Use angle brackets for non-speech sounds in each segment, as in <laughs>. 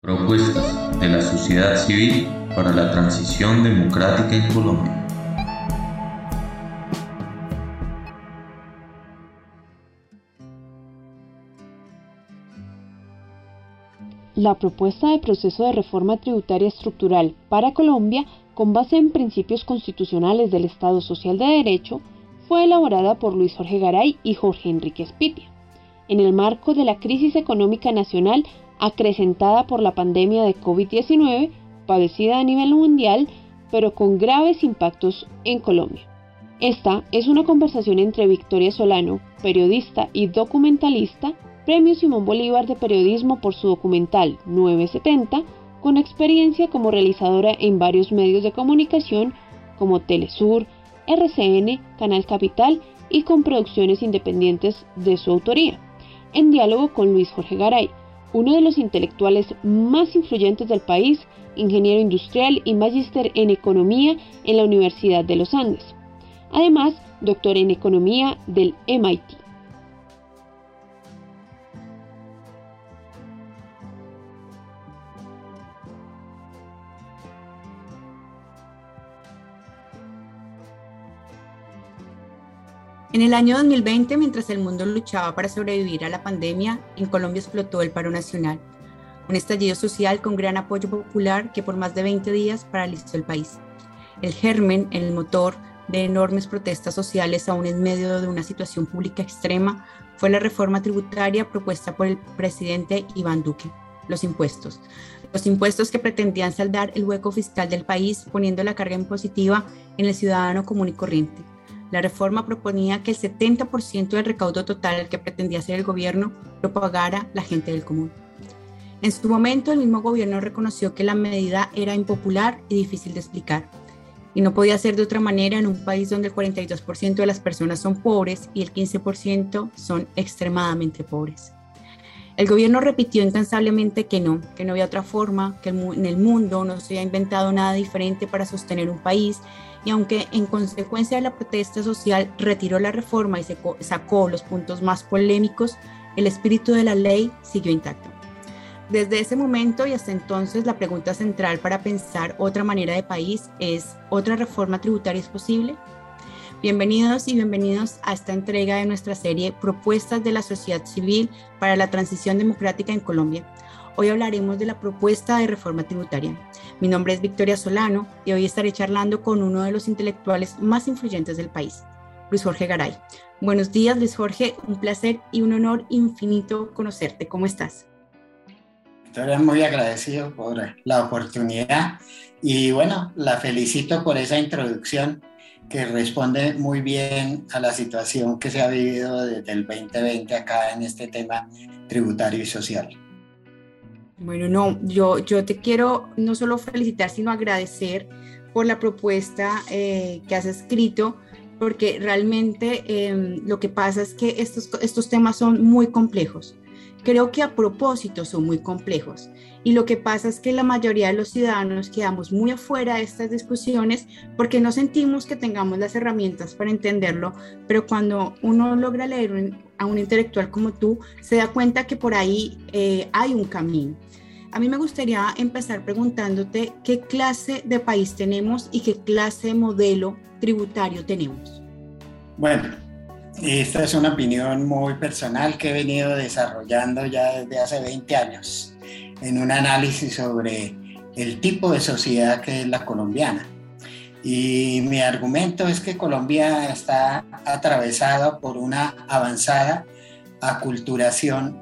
Propuestas de la sociedad civil para la transición democrática en Colombia. La propuesta de proceso de reforma tributaria estructural para Colombia, con base en principios constitucionales del Estado Social de Derecho, fue elaborada por Luis Jorge Garay y Jorge Enrique Espitia, en el marco de la crisis económica nacional acrecentada por la pandemia de COVID-19, padecida a nivel mundial, pero con graves impactos en Colombia. Esta es una conversación entre Victoria Solano, periodista y documentalista, Premio Simón Bolívar de Periodismo por su documental 970, con experiencia como realizadora en varios medios de comunicación como Telesur, RCN, Canal Capital y con producciones independientes de su autoría, en diálogo con Luis Jorge Garay, uno de los intelectuales más influyentes del país, ingeniero industrial y magíster en economía en la Universidad de los Andes. Además, doctor en economía del MIT. En el año 2020, mientras el mundo luchaba para sobrevivir a la pandemia, en Colombia explotó el paro nacional, un estallido social con gran apoyo popular que por más de 20 días paralizó el país. El germen, el motor de enormes protestas sociales aún en medio de una situación pública extrema, fue la reforma tributaria propuesta por el presidente Iván Duque, los impuestos. Los impuestos que pretendían saldar el hueco fiscal del país poniendo la carga impositiva en el ciudadano común y corriente la reforma proponía que el 70% del recaudo total que pretendía hacer el gobierno lo pagara la gente del común. En su momento, el mismo gobierno reconoció que la medida era impopular y difícil de explicar. Y no podía ser de otra manera en un país donde el 42% de las personas son pobres y el 15% son extremadamente pobres. El gobierno repitió incansablemente que no, que no había otra forma, que en el mundo no se había inventado nada diferente para sostener un país y aunque en consecuencia de la protesta social retiró la reforma y sacó los puntos más polémicos, el espíritu de la ley siguió intacto. Desde ese momento y hasta entonces la pregunta central para pensar otra manera de país es, ¿otra reforma tributaria es posible? Bienvenidos y bienvenidos a esta entrega de nuestra serie Propuestas de la Sociedad Civil para la Transición Democrática en Colombia Hoy hablaremos de la propuesta de reforma tributaria. Mi nombre es Victoria Solano y hoy estaré charlando con uno de los intelectuales más influyentes del país, Luis Jorge Garay. Buenos días, Luis Jorge. Un placer y un honor infinito conocerte. ¿Cómo estás? Victoria, muy agradecido por la oportunidad y bueno, la felicito por esa introducción que responde muy bien a la situación que se ha vivido desde el 2020 acá en este tema tributario y social. Bueno, no, yo, yo te quiero no solo felicitar, sino agradecer por la propuesta eh, que has escrito, porque realmente em, lo que pasa es que estos, estos temas son muy complejos. Creo que a propósito son muy complejos. Y lo que pasa es que la mayoría de los ciudadanos quedamos muy afuera de estas discusiones porque no sentimos que tengamos las herramientas para entenderlo, pero cuando uno logra leer a un intelectual como tú, se da cuenta que por ahí eh, hay un camino. A mí me gustaría empezar preguntándote qué clase de país tenemos y qué clase de modelo tributario tenemos. Bueno, esta es una opinión muy personal que he venido desarrollando ya desde hace 20 años en un análisis sobre el tipo de sociedad que es la colombiana. Y mi argumento es que Colombia está atravesada por una avanzada aculturación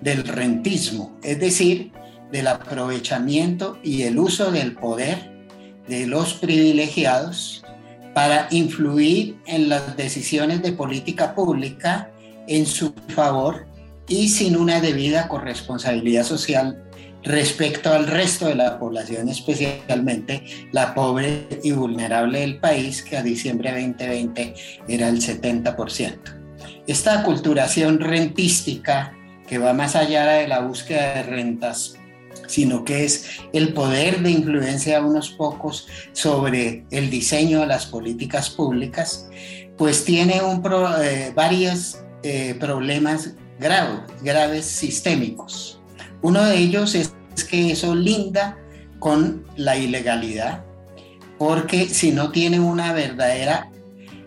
del rentismo, es decir, del aprovechamiento y el uso del poder de los privilegiados para influir en las decisiones de política pública en su favor y sin una debida corresponsabilidad social respecto al resto de la población, especialmente la pobre y vulnerable del país, que a diciembre 2020 era el 70%. Esta aculturación rentística que va más allá de la búsqueda de rentas sino que es el poder de influencia de unos pocos sobre el diseño de las políticas públicas, pues tiene eh, varios eh, problemas graves, graves sistémicos. Uno de ellos es que eso linda con la ilegalidad, porque si no tiene una verdadera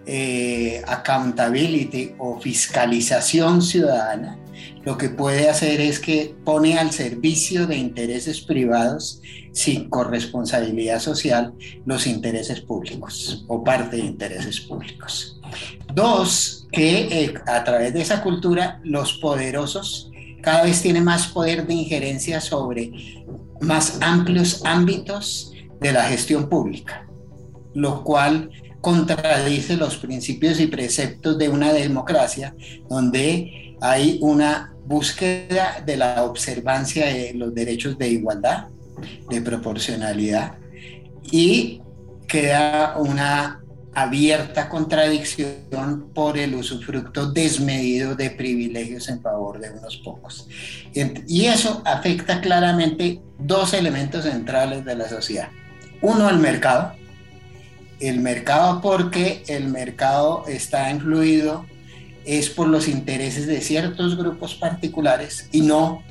eh, accountability o fiscalización ciudadana, lo que puede hacer es que pone al servicio de intereses privados sin corresponsabilidad social los intereses públicos o parte de intereses públicos. Dos, que eh, a través de esa cultura los poderosos cada vez tienen más poder de injerencia sobre más amplios ámbitos de la gestión pública, lo cual contradice los principios y preceptos de una democracia donde hay una búsqueda de la observancia de los derechos de igualdad, de proporcionalidad y queda una abierta contradicción por el usufructo desmedido de privilegios en favor de unos pocos. Y eso afecta claramente dos elementos centrales de la sociedad. Uno, el mercado. El mercado porque el mercado está influido es por los intereses de ciertos grupos particulares y no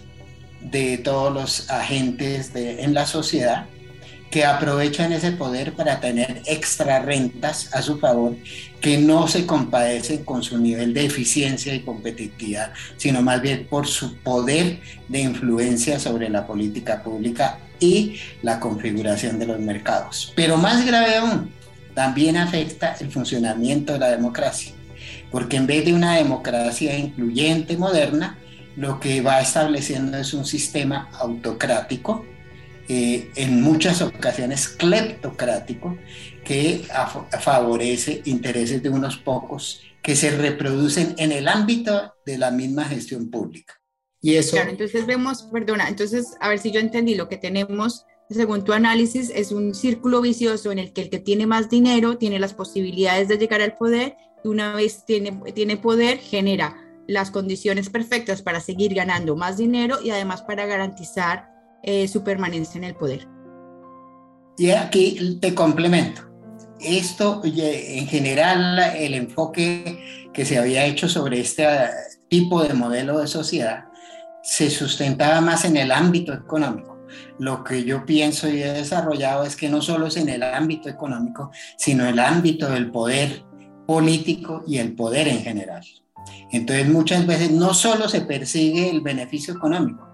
de todos los agentes en la sociedad que aprovechan ese poder para tener extra rentas a su favor que no se compadecen con su nivel de eficiencia y competitividad, sino más bien por su poder de influencia sobre la política pública y la configuración de los mercados. Pero más grave aún, también afecta el funcionamiento de la democracia, porque en vez de una democracia incluyente, moderna, lo que va estableciendo es un sistema autocrático, eh, en muchas ocasiones cleptocrático, que favorece intereses de unos pocos que se reproducen en el ámbito de la misma gestión pública. Y eso... Claro, entonces vemos, perdona, entonces a ver si yo entendí lo que tenemos según tu análisis, es un círculo vicioso en el que el que tiene más dinero tiene las posibilidades de llegar al poder una vez tiene, tiene poder genera las condiciones perfectas para seguir ganando más dinero y además para garantizar eh, su permanencia en el poder. Y aquí te complemento. Esto, en general, el enfoque que se había hecho sobre este tipo de modelo de sociedad se sustentaba más en el ámbito económico. Lo que yo pienso y he desarrollado es que no solo es en el ámbito económico, sino el ámbito del poder político y el poder en general. Entonces muchas veces no solo se persigue el beneficio económico,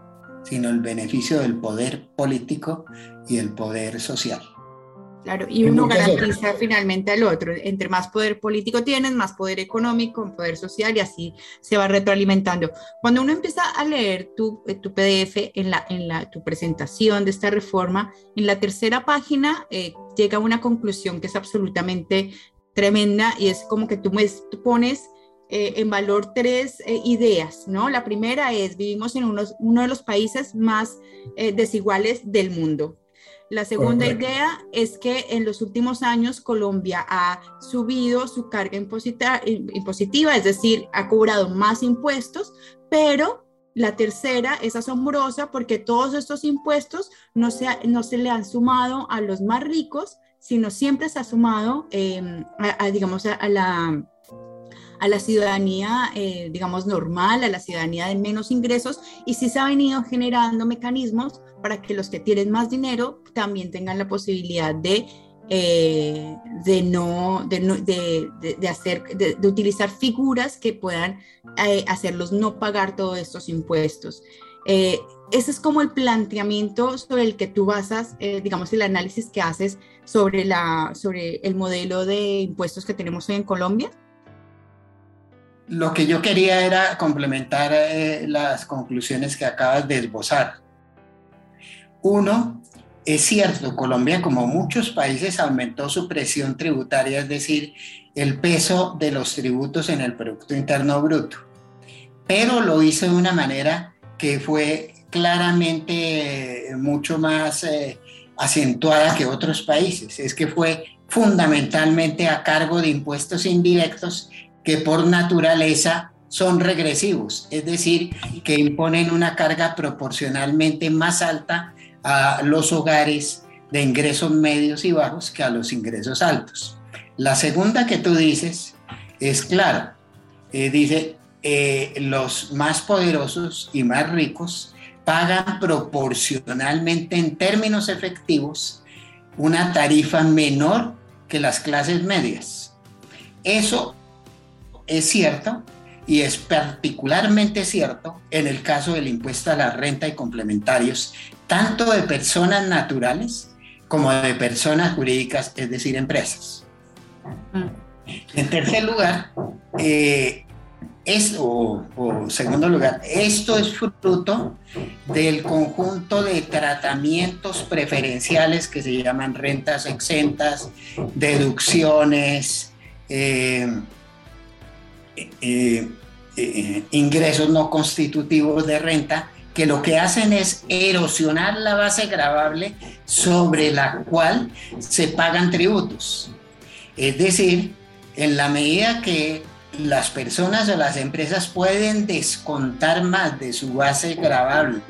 sino el beneficio del poder político y el poder social. Claro, y uno garantiza finalmente al otro. Entre más poder político tienes, más poder económico, poder social y así se va retroalimentando. Cuando uno empieza a leer tu, eh, tu PDF en, la, en la, tu presentación de esta reforma, en la tercera página eh, llega a una conclusión que es absolutamente tremenda y es como que tú, tú pones eh, en valor tres eh, ideas, ¿no? La primera es, vivimos en uno de los países más eh, desiguales del mundo. La segunda idea es que en los últimos años Colombia ha subido su carga impositiva, es decir, ha cobrado más impuestos, pero la tercera es asombrosa porque todos estos impuestos no se, no se le han sumado a los más ricos, sino siempre se ha sumado, a, digamos, a la a la ciudadanía, eh, digamos, normal, a la ciudadanía de menos ingresos, y sí se ha venido generando mecanismos para que los que tienen más dinero también tengan la posibilidad de, eh, de, no, de, de, hacer, de, utilizar figuras que puedan eh, hacerlos no pagar todos estos impuestos. ese es como el planteamiento sobre el que tú basas, digamos, el análisis que haces sobre, la, sobre el modelo de impuestos que tenemos hoy en Colombia lo que yo quería era complementar eh, las conclusiones que acabas de esbozar. Uno, es cierto, Colombia, como muchos países, aumentó su presión tributaria, es decir, el peso de los tributos en el Producto Interno Bruto, pero lo hizo de una manera que fue claramente eh, mucho más eh, acentuada que otros países. Es que fue fundamentalmente a cargo de impuestos indirectos que por naturaleza son regresivos, es decir, que imponen una carga proporcionalmente más alta a los hogares de ingresos medios y bajos que a los ingresos altos. La segunda que tú dices es clara, eh, dice, eh, los más poderosos y más ricos pagan proporcionalmente en términos efectivos una tarifa menor que las clases medias. Eso es cierto y es particularmente cierto en el caso del impuesto a la renta y complementarios, tanto de personas naturales como de personas jurídicas, es decir, empresas. Mm. En tercer lugar, eh, es, o, segundo lugar, esto es fruto del conjunto de tratamientos preferenciales que se llaman rentas exentas, deducciones, eh, eh, eh, ingresos no constitutivos de renta, que lo que hacen es erosionar la base gravable sobre la cual se pagan tributos. Es decir, en la medida que las personas o las empresas pueden descontar más de su base gravable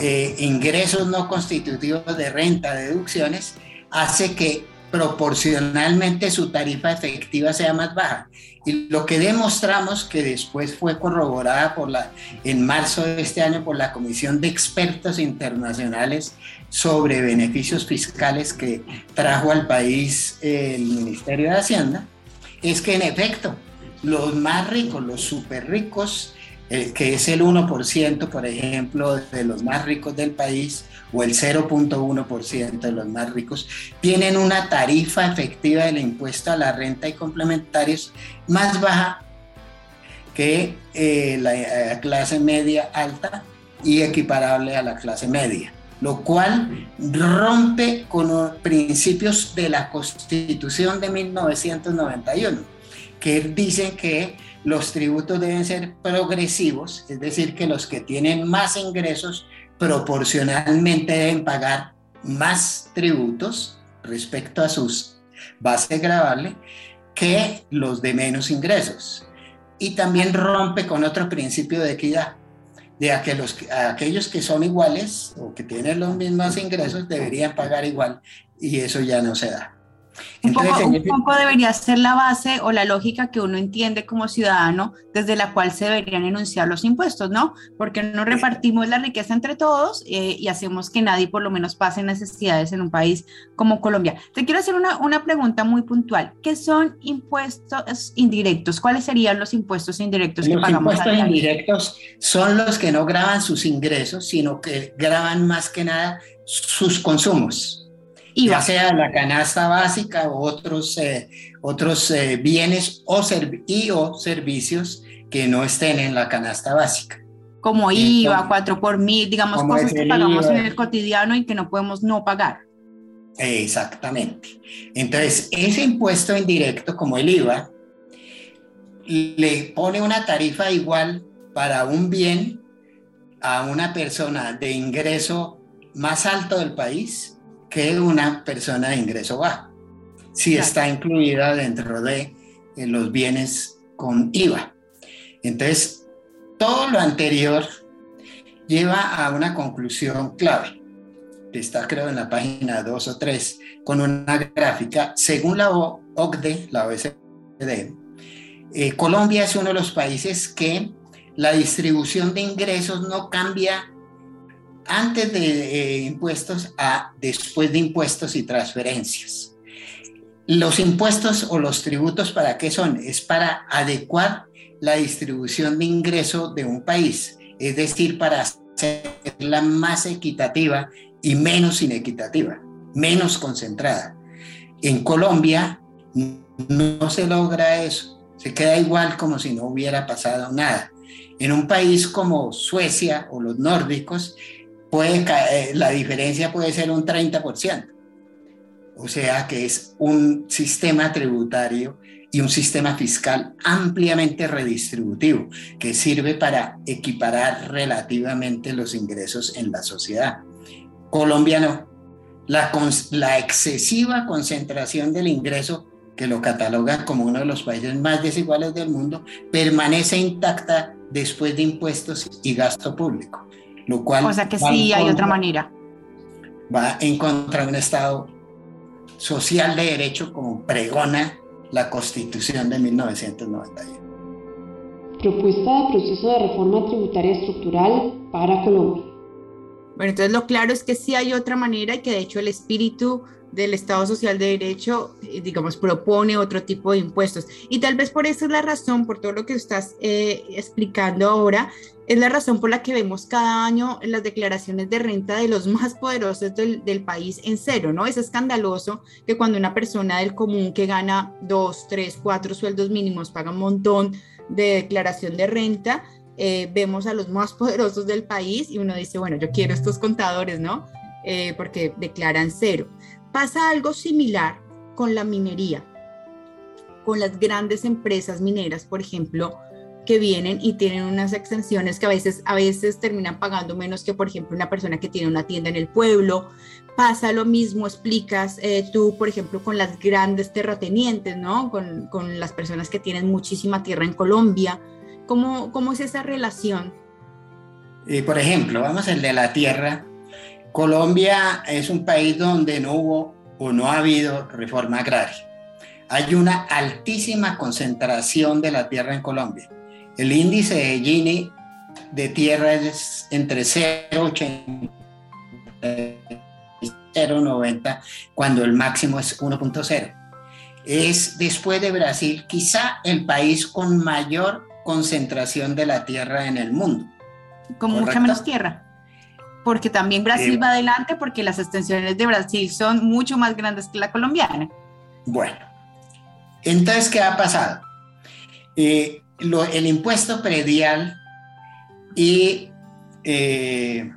eh, ingresos no constitutivos de renta, deducciones, hace que proporcionalmente su tarifa efectiva sea más baja. Y lo que demostramos que después fue corroborada por la, en marzo de este año por la Comisión de Expertos Internacionales sobre Beneficios Fiscales que trajo al país el Ministerio de Hacienda, es que en efecto los más ricos, los súper ricos, eh, que es el 1%, por ejemplo, de los más ricos del país, o el 0.1% de los más ricos, tienen una tarifa efectiva del impuesto a la renta y complementarios más baja que eh, la eh, clase media alta y equiparable a la clase media, lo cual rompe con los principios de la Constitución de 1991, que dicen que los tributos deben ser progresivos, es decir, que los que tienen más ingresos proporcionalmente deben pagar más tributos respecto a sus bases gravables que los de menos ingresos. Y también rompe con otro principio de equidad, de que los, aquellos que son iguales o que tienen los mismos ingresos deberían pagar igual y eso ya no se da. Un, poco, debería ser la base o la lógica que uno entiende como ciudadano desde la cual se deberían enunciar los impuestos, ¿no? Porque no repartimos la riqueza entre todos eh, y hacemos que nadie por lo menos pase necesidades en un país como Colombia. Te quiero hacer una, una pregunta muy puntual. ¿Qué son impuestos indirectos? ¿Cuáles serían los impuestos indirectos que pagamos? Los impuestos indirectos son los que no graban sus ingresos, sino que graban más que nada sus consumos ya sea la canasta básica o otros, eh, otros eh, bienes o, y o servicios que no estén en la canasta básica. Como IVA, 4 por mil, digamos cosas que pagamos en el cotidiano y que no podemos no pagar. Exactamente. Entonces, ese impuesto indirecto, como el IVA, le pone una tarifa igual para un bien a una persona de ingreso más alto del país que una persona de ingreso bajo, si está incluida dentro de eh, los bienes con IVA. Entonces, todo lo anterior lleva a una conclusión clave, que está creo en la página 2 o 3, con una gráfica. Según la OCDE, la OECD, eh, Colombia es uno de los países que la distribución de ingresos no cambia antes de eh, impuestos a después de impuestos y transferencias. Los impuestos o los tributos, ¿para qué son? Es para adecuar la distribución de ingreso de un país, es decir, para hacerla más equitativa y menos inequitativa, menos concentrada. En Colombia no se logra eso, se queda igual como si no hubiera pasado nada. En un país como Suecia o los nórdicos, puede eh, la diferencia puede ser un 30%. O sea que es un sistema tributario y un sistema fiscal ampliamente redistributivo que sirve para equiparar relativamente los ingresos en la sociedad. Colombia no. La, la excesiva concentración del ingreso, que lo cataloga como uno de los países más desiguales del mundo, permanece intacta después de impuestos y gasto público lo cual... O sea que sí hay otra manera. Va en contra de un Estado social de derecho como pregona la Constitución de 1991. Propuesta de proceso de reforma tributaria estructural para Colombia. Bueno, entonces lo claro es que sí hay otra manera y que de hecho el espíritu del Estado Social de Derecho, eh, digamos, propone otro tipo de impuestos. Y tal vez por eso es la razón, por todo lo que estás eh, explicando ahora, es la razón por la que vemos cada año las declaraciones de renta de los más poderosos del, país en cero, ¿no? Es escandaloso que cuando una persona del común que gana dos, tres, cuatro sueldos mínimos paga un montón de declaración de renta, eh, vemos a los más <laughs> poderosos del país y uno dice, bueno, yo quiero estos contadores, ¿no? Eh, porque declaran cero. Pasa algo similar con la minería, con las grandes empresas mineras, por ejemplo, que vienen y tienen unas exenciones que a veces, a veces terminan pagando menos que, por ejemplo, una persona que tiene una tienda en el pueblo. Pasa lo mismo, explicas eh, tú, por ejemplo, con las grandes terratenientes, ¿no? Con, con, las personas que tienen muchísima tierra en Colombia. ¿Cómo, cómo es esa relación? Y por ejemplo, vamos al de la tierra. Colombia es un país donde no hubo o no ha habido reforma agraria. Hay una altísima concentración de la tierra en Colombia el índice de Gini de tierra es entre 0,80 y 0,90 cuando el máximo es 1,0. Es después de Brasil quizá el país con mayor concentración de la tierra en el mundo. Con mucha menos tierra. Porque también Brasil eh, va adelante porque las extensiones de Brasil son mucho más grandes que la colombiana. Bueno, entonces, ¿qué ha pasado? Eh, el impuesto predial y eh,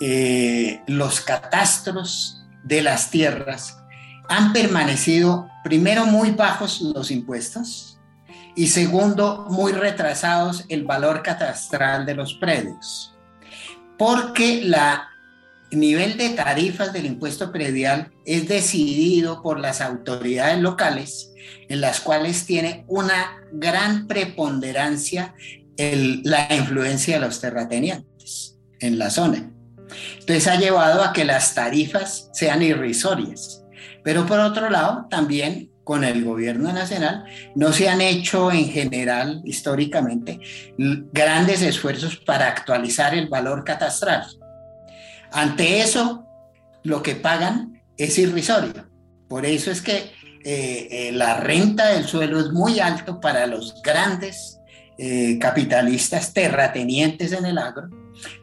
eh, los catastros de las tierras han permanecido, primero, muy bajos los impuestos y segundo, muy retrasados el valor catastral de los predios, porque la nivel de tarifas del impuesto predial es decidido por las autoridades locales, en las cuales tiene una gran preponderancia la influencia de los terratenientes en la zona. Entonces ha llevado a que las tarifas sean irrisorias. Pero por otro lado, también con el gobierno nacional no se han hecho en general, históricamente, grandes esfuerzos para actualizar el valor catastral. Ante eso, lo que pagan es irrisorio. Por eso es que eh, eh, la renta del suelo es muy alto para los grandes eh, capitalistas terratenientes en el agro.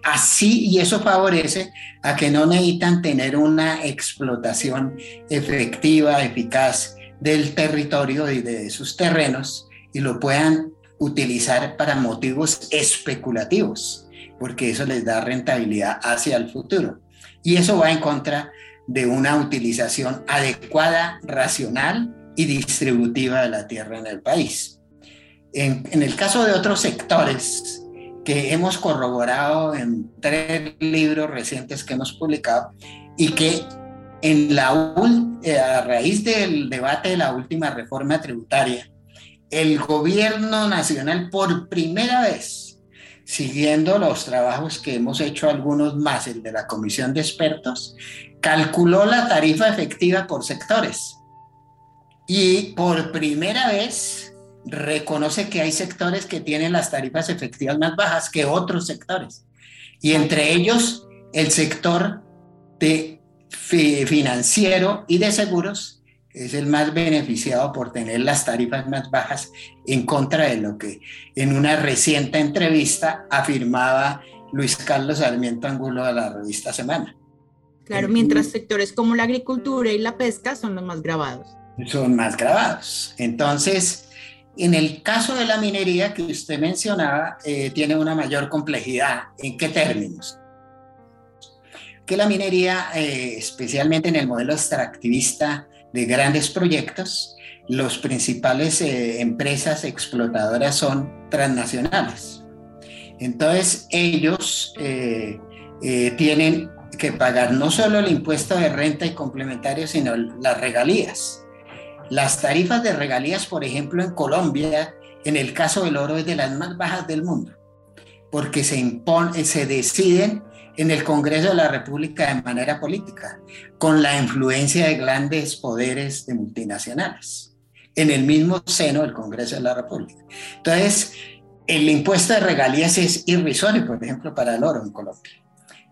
Así, y eso favorece a que no necesitan tener una explotación efectiva, eficaz del territorio y de sus terrenos y lo puedan utilizar para motivos especulativos porque eso les da rentabilidad hacia el futuro. Y eso va en contra de una utilización adecuada, racional y distributiva de la tierra en el país. En, el caso de otros sectores que hemos corroborado en tres libros recientes que hemos publicado y que en la, eh, a raíz del debate de la última reforma tributaria, el gobierno nacional por primera vez siguiendo los trabajos que hemos hecho algunos más, el de la comisión de expertos, calculó la tarifa efectiva por sectores y por primera vez reconoce que hay sectores que tienen las tarifas efectivas más bajas que otros sectores. Y entre ellos el sector de financiero y de seguros es el más beneficiado por tener las tarifas más bajas en contra de lo que en una reciente entrevista afirmaba Luis Carlos Sarmiento Angulo de la revista Semana. Claro, mientras sectores como la agricultura y la pesca son los más grabados. Son más grabados. Entonces, en el caso de la minería que usted mencionaba, eh, tiene una mayor complejidad. ¿En qué términos? Que la minería, eh, especialmente en el modelo extractivista, de grandes proyectos, los principales eh, empresas explotadoras son transnacionales. Entonces ellos eh, eh, tienen que pagar no solo el impuesto de renta y complementario, sino las regalías. Las tarifas de regalías, por ejemplo, en Colombia, en el caso del oro, es de las más bajas del mundo, porque se, impone, se deciden en el Congreso de la República de manera política, con la influencia de grandes poderes de multinacionales, en el mismo seno del Congreso de la República. Entonces, el impuesto de regalías es irrisorio, por ejemplo, para el oro en Colombia.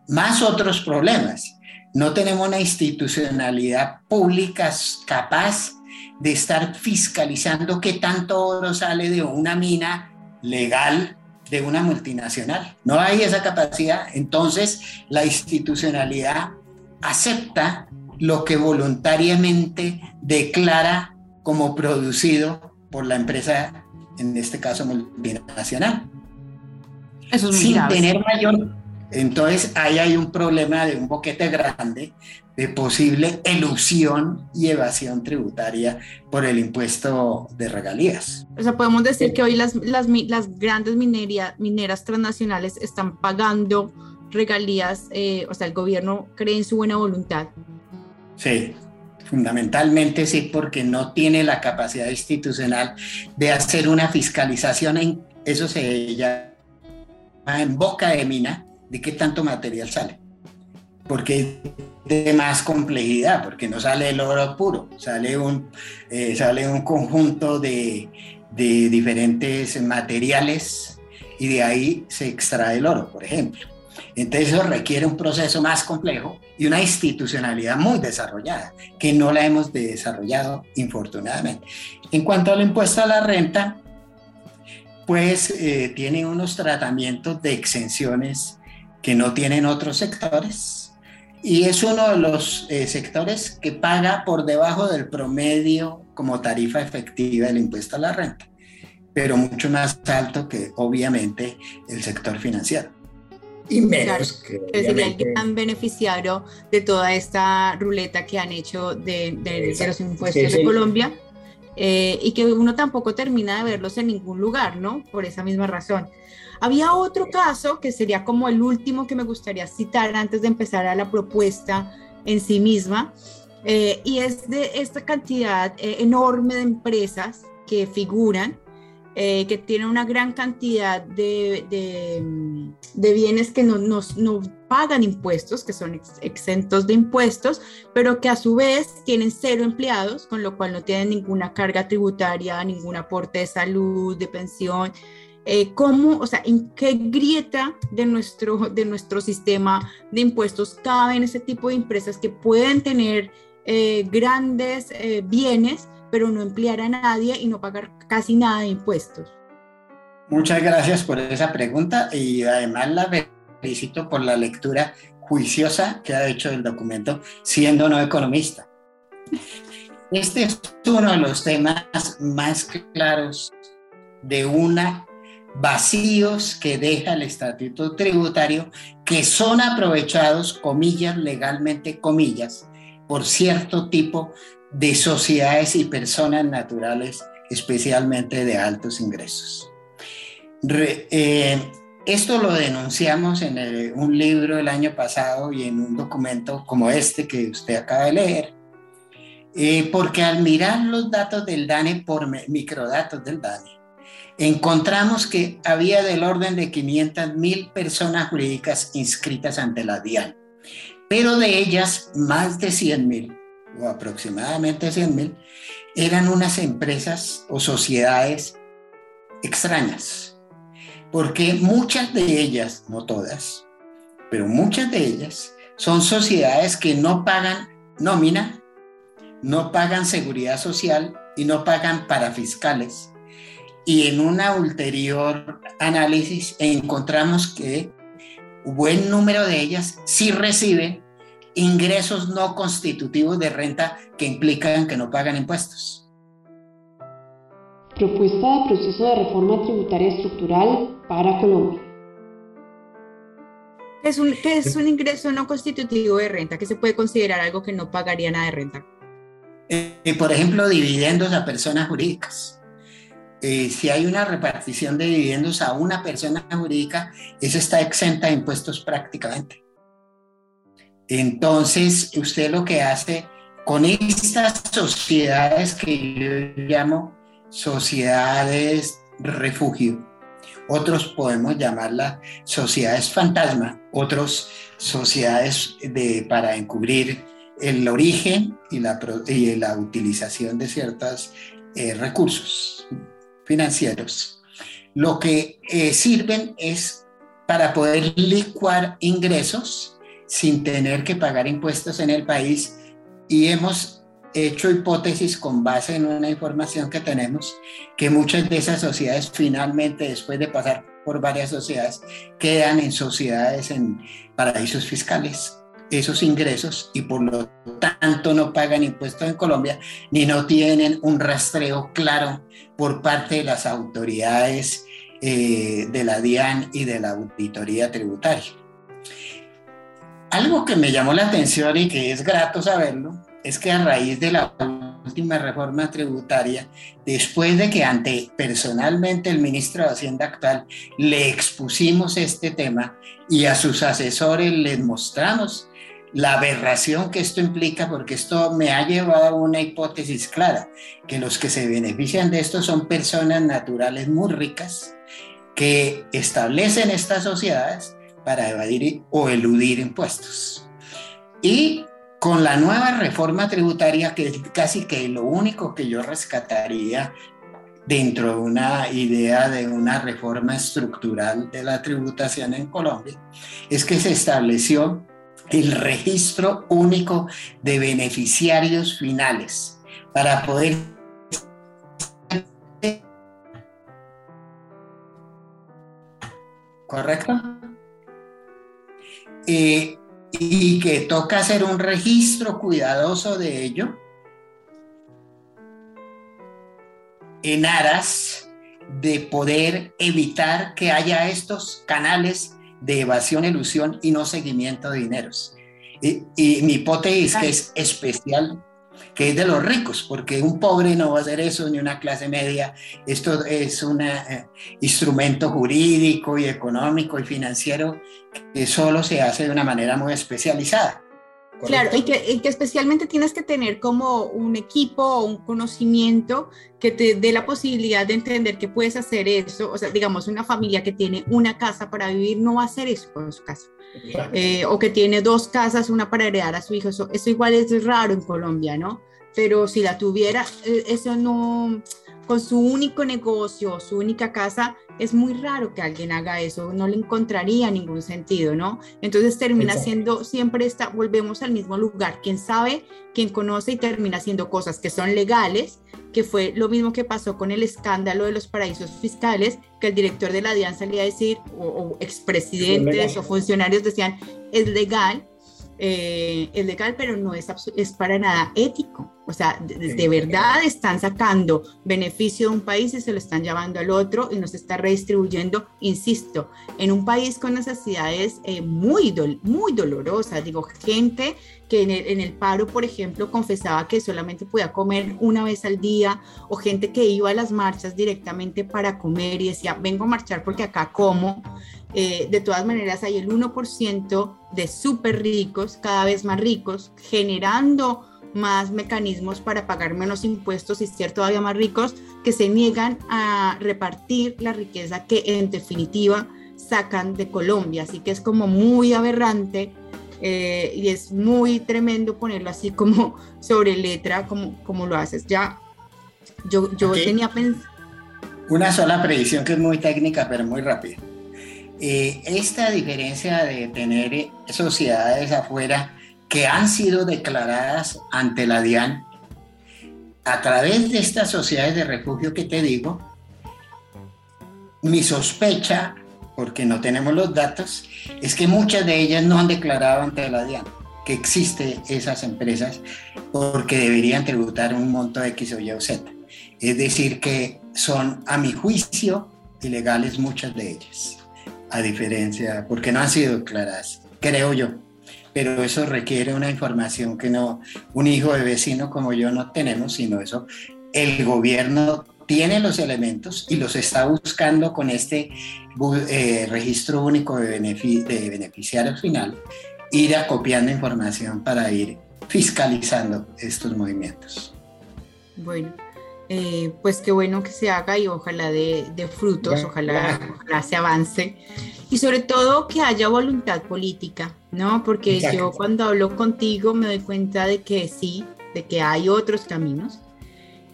Más otros problemas. No tenemos una institucionalidad pública capaz de estar fiscalizando qué tanto oro sale de una mina legal de una multinacional. No hay esa capacidad. Entonces, la institucionalidad acepta lo que voluntariamente declara como producido por la empresa, en este caso multinacional. Eso es muy Sin tener mayor. Entonces, ahí hay un problema de un boquete grande de posible elusión y evasión tributaria por el impuesto de regalías. O sea, podemos decir que hoy las, las, las grandes minería, mineras transnacionales están pagando regalías, eh, o sea, el gobierno cree en su buena voluntad. Sí, fundamentalmente sí, porque no tiene la capacidad institucional de hacer una fiscalización en, eso se llama en boca de mina, de qué tanto material sale porque de más complejidad, porque no sale el oro puro, sale un, eh, sale un conjunto de, de diferentes materiales y de ahí se extrae el oro, por ejemplo. Entonces eso requiere un proceso más complejo y una institucionalidad muy desarrollada, que no la hemos desarrollado infortunadamente. En cuanto al impuesto a la renta, pues eh, tiene unos tratamientos de exenciones que no tienen otros sectores y es uno de los eh, sectores que paga por debajo del promedio como tarifa efectiva del impuesto a la renta, pero mucho más alto que obviamente el sector financiero. Y menos que es el gran beneficiario de toda esta ruleta que han hecho de, de, los impuestos de Colombia eh, y que uno tampoco termina de verlos en ningún lugar, ¿no? Por esa misma razón. Había otro caso que sería como el último que me gustaría citar antes de empezar a la propuesta en sí misma, eh, y es de esta cantidad eh, enorme de empresas que figuran, eh, que tienen una gran cantidad de, de, bienes que no, no, no, pagan impuestos, que son exentos de impuestos, pero que a su vez tienen cero empleados, con lo cual no tienen ninguna carga tributaria, ningún aporte de salud, de pensión. Eh, cómo, o sea, en qué grieta de nuestro, de nuestro sistema de impuestos caben ese tipo de empresas que pueden tener eh, grandes eh, bienes, pero no emplear a nadie y no pagar casi nada de impuestos. Muchas gracias por esa pregunta y además la felicito por la lectura juiciosa que ha hecho del documento, siendo no economista. Este es uno de los temas más claros de una vacíos que deja el estatuto tributario que son aprovechados, comillas, legalmente, comillas, por cierto tipo de sociedades y personas naturales, especialmente de altos ingresos. Eh, esto lo denunciamos en un libro el año pasado y en un documento como este que usted acaba de leer, eh, porque al mirar los datos del DANE por microdatos del DANE, encontramos que había del orden de 500 mil personas jurídicas inscritas ante la DIAN, pero de ellas más de 100 mil, o aproximadamente 100 mil, eran unas empresas o sociedades extrañas, porque muchas de ellas, no todas, pero muchas de ellas son sociedades que no pagan nómina, no pagan seguridad social y no pagan parafiscales. Y en un ulterior análisis encontramos que buen número de ellas sí reciben ingresos no constitutivos de renta que implican que no pagan impuestos. Propuesta de proceso de reforma tributaria estructural para Colombia. Es un, ¿Qué es un ingreso no constitutivo de renta? que se puede considerar algo que no pagaría nada de renta? Eh, por ejemplo, dividendos a personas jurídicas. Eh, si hay una repartición de dividendos a una persona jurídica, eso está exenta de impuestos prácticamente. Entonces, usted lo que hace con estas sociedades que yo llamo sociedades refugio, otros podemos llamarlas sociedades fantasma, otros sociedades de, para encubrir el origen y la, y la utilización de ciertos eh, recursos financieros. lo que eh, sirven es para poder licuar ingresos sin tener que pagar impuestos en el país y hemos hecho hipótesis con base en una información que tenemos que muchas de esas sociedades finalmente después de pasar por varias sociedades quedan en sociedades en paraísos fiscales esos ingresos y por lo tanto no pagan impuestos en Colombia ni no tienen un rastreo claro por parte de las autoridades eh, de la DIAN y de la auditoría tributaria. Algo que me llamó la atención y que es grato saberlo es que a raíz de la última reforma tributaria, después de que ante personalmente el ministro de Hacienda actual le expusimos este tema y a sus asesores les mostramos la aberración que esto implica, porque esto me ha llevado a una hipótesis clara, que los que se benefician de esto son personas naturales muy ricas que establecen estas sociedades para evadir o eludir impuestos. Y con la nueva reforma tributaria, que es casi que lo único que yo rescataría dentro de una idea de una reforma estructural de la tributación en Colombia, es que se estableció el registro único de beneficiarios finales para poder ¿correcto? Eh, y que toca hacer un registro cuidadoso de ello en aras de poder evitar que haya estos canales de evasión, ilusión y no seguimiento de dineros. Y, mi hipótesis que es especial, que es de los ricos, porque un pobre no va a hacer eso, ni una clase media. Esto es un eh, instrumento jurídico y económico y financiero que solo se hace de una manera muy especializada. Claro, y que, que, especialmente tienes que tener como un equipo o un conocimiento que te dé la posibilidad de entender que puedes hacer eso. O sea, digamos, una familia que tiene una casa para vivir no va a hacer eso con su casa. Eh, o que tiene dos casas, una para heredar a su hijo. Eso, eso igual es raro en Colombia, ¿no? Pero si la tuviera, eh, eso no, con su único negocio, su única casa, es muy raro que alguien haga eso, no le encontraría ningún sentido, ¿no? Entonces termina siendo siempre esta, volvemos al mismo lugar, quien sabe, quien conoce y termina haciendo cosas que son legales, que fue lo mismo que pasó con el escándalo de los paraísos fiscales, que el director de la DIAN salía a decir, o, o expresidentes o funcionarios decían, es legal, eh, es legal, pero no es, es para nada ético. O sea, de, verdad están sacando beneficio de un país y se lo están llevando al otro y nos está redistribuyendo, insisto, en un país con necesidades eh, muy, muy dolorosas. Digo, gente que en el, en el, paro, por ejemplo, confesaba que solamente podía comer una vez al día, o gente que iba a las marchas directamente para comer y decía, vengo a marchar porque acá como. Eh, de todas maneras, hay el 1% de súper ricos, cada vez más ricos, generando más mecanismos para pagar menos impuestos y ser todavía más ricos, que se niegan a repartir la riqueza que en definitiva sacan de Colombia. Así que es como muy aberrante eh, y es muy tremendo ponerlo así como <laughs> sobre letra, como, como lo haces. Ya, yo, yo tenía pensado... Una sola predicción que es muy técnica, pero muy rápida. Eh, esta diferencia de tener sociedades afuera que han sido declaradas ante la DIAN a través de estas sociedades de refugio que te digo, mi sospecha, porque no tenemos los datos, es que muchas de ellas no han declarado ante la DIAN que existen esas empresas porque deberían tributar un monto X o Y o Z. Es decir, que son, a mi juicio, ilegales muchas de ellas a diferencia, porque no han sido claras, creo yo. Pero eso requiere una información que no, un hijo de vecino como yo no tenemos, sino eso, el gobierno tiene los elementos y los está buscando con este eh, registro único de, de beneficiario final, ir acopiando información para ir fiscalizando estos movimientos. Bueno, eh, pues qué bueno que se haga y ojalá de, frutos, ojalá, se avance. Y sobre todo que haya voluntad política, ¿no? Porque yo cuando hablo contigo me doy cuenta de que sí, de que hay otros caminos.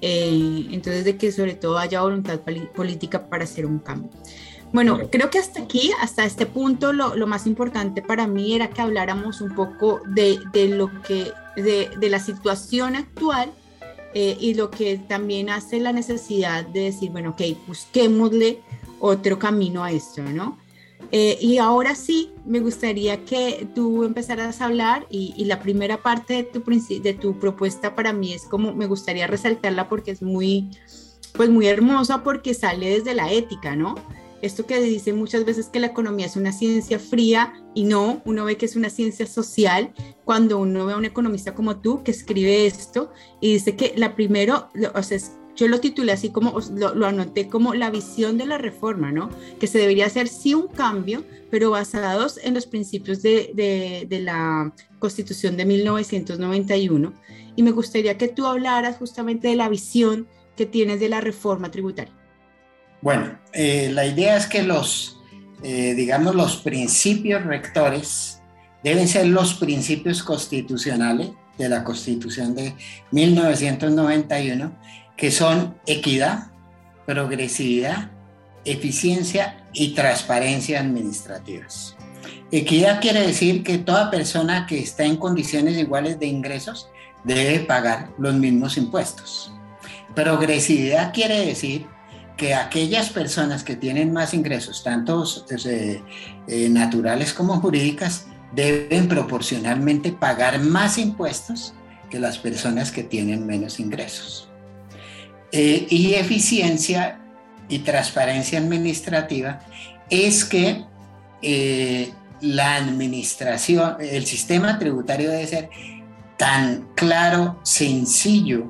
Eh, entonces, de que sobre todo haya voluntad política para hacer un cambio. Bueno, creo que hasta aquí, hasta este punto, lo, lo más importante para mí era que habláramos un poco de, de lo que, de, de, la situación actual eh, y lo que también hace la necesidad de decir, bueno, ok, busquémosle otro camino a esto, ¿no? Eh, y ahora sí, me gustaría que tú empezaras a hablar y, y, la primera parte de tu, de tu propuesta para mí es como, me gustaría resaltarla porque es muy, pues muy hermosa porque sale desde la ética, ¿no? Esto que dicen muchas veces que la economía es una ciencia fría y no, uno ve que es una ciencia social cuando uno ve a un economista como tú que escribe esto y dice que la primero, o sea, yo lo titulé así como, lo, anoté como la visión de la reforma, ¿no? Que se debería hacer sí un cambio, pero basados en los principios de, de, de la Constitución de 1991. Y me gustaría que tú hablaras justamente de la visión que tienes de la reforma tributaria. Bueno, eh, la idea es que los, eh, digamos, los principios rectores deben ser los principios constitucionales de la Constitución de 1991, que son equidad, progresividad, eficiencia y transparencia administrativas. Equidad quiere decir que toda persona que está en condiciones iguales de ingresos debe pagar los mismos impuestos. Progresividad quiere decir que aquellas personas que tienen más ingresos, tanto eh, eh, naturales como jurídicas, deben proporcionalmente pagar más impuestos que las personas que tienen menos ingresos. Eh, y eficiencia y transparencia administrativa es que la administración, el sistema tributario debe ser tan claro, sencillo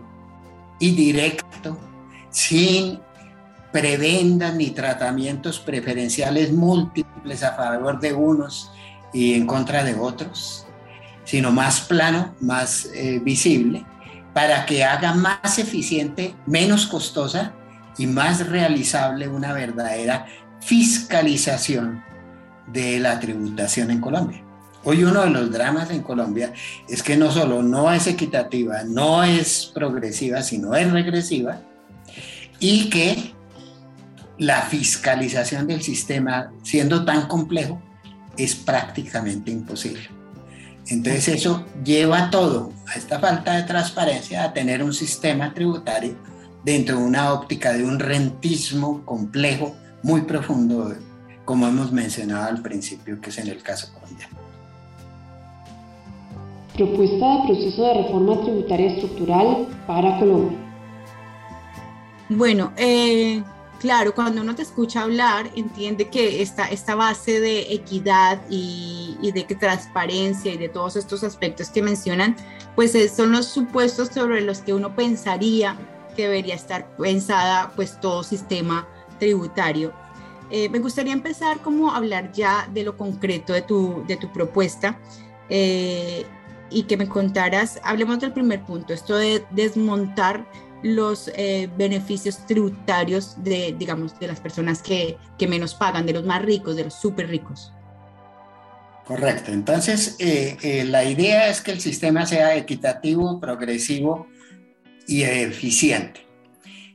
y directo, sin prebendas ni tratamientos preferenciales múltiples a favor de unos y en contra de otros, sino más plano, más eh, visible, para que haga más eficiente, menos costosa y más realizable una verdadera fiscalización de la tributación en Colombia. Hoy uno de los dramas en Colombia es que no solo no es equitativa, no es progresiva, sino es regresiva y que la fiscalización del sistema, siendo tan complejo, es prácticamente imposible. Entonces eso lleva todo a esta falta de transparencia a tener un sistema tributario dentro de una óptica de un rentismo complejo, muy profundo, como hemos mencionado al principio, que es en el caso colombiano. Propuesta de proceso de reforma tributaria estructural para Colombia. Bueno, eh, Claro, cuando uno te escucha hablar, entiende que esta, esta base de equidad y, de transparencia y de todos estos aspectos que mencionan, pues son los supuestos sobre los que uno pensaría que debería estar pensada pues todo sistema tributario. Eh, me gustaría empezar como a hablar ya de lo concreto de tu, de tu propuesta eh, y que me contaras, hablemos del primer punto, esto de desmontar los eh, beneficios tributarios de, digamos, de las personas que, menos pagan, de los más ricos, de los súper ricos. Correcto. Entonces, eh, eh, la idea es que el sistema sea equitativo, progresivo y eficiente.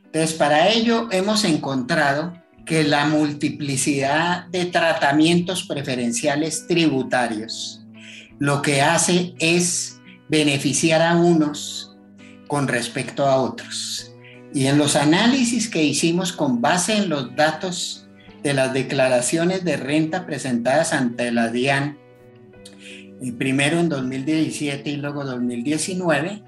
Entonces, para ello hemos encontrado que la multiplicidad de tratamientos preferenciales tributarios lo que hace es beneficiar a unos con respecto a otros. Y en los análisis que hicimos con base en los datos de las declaraciones de renta presentadas ante la DIAN, primero en 2017 y luego 2019,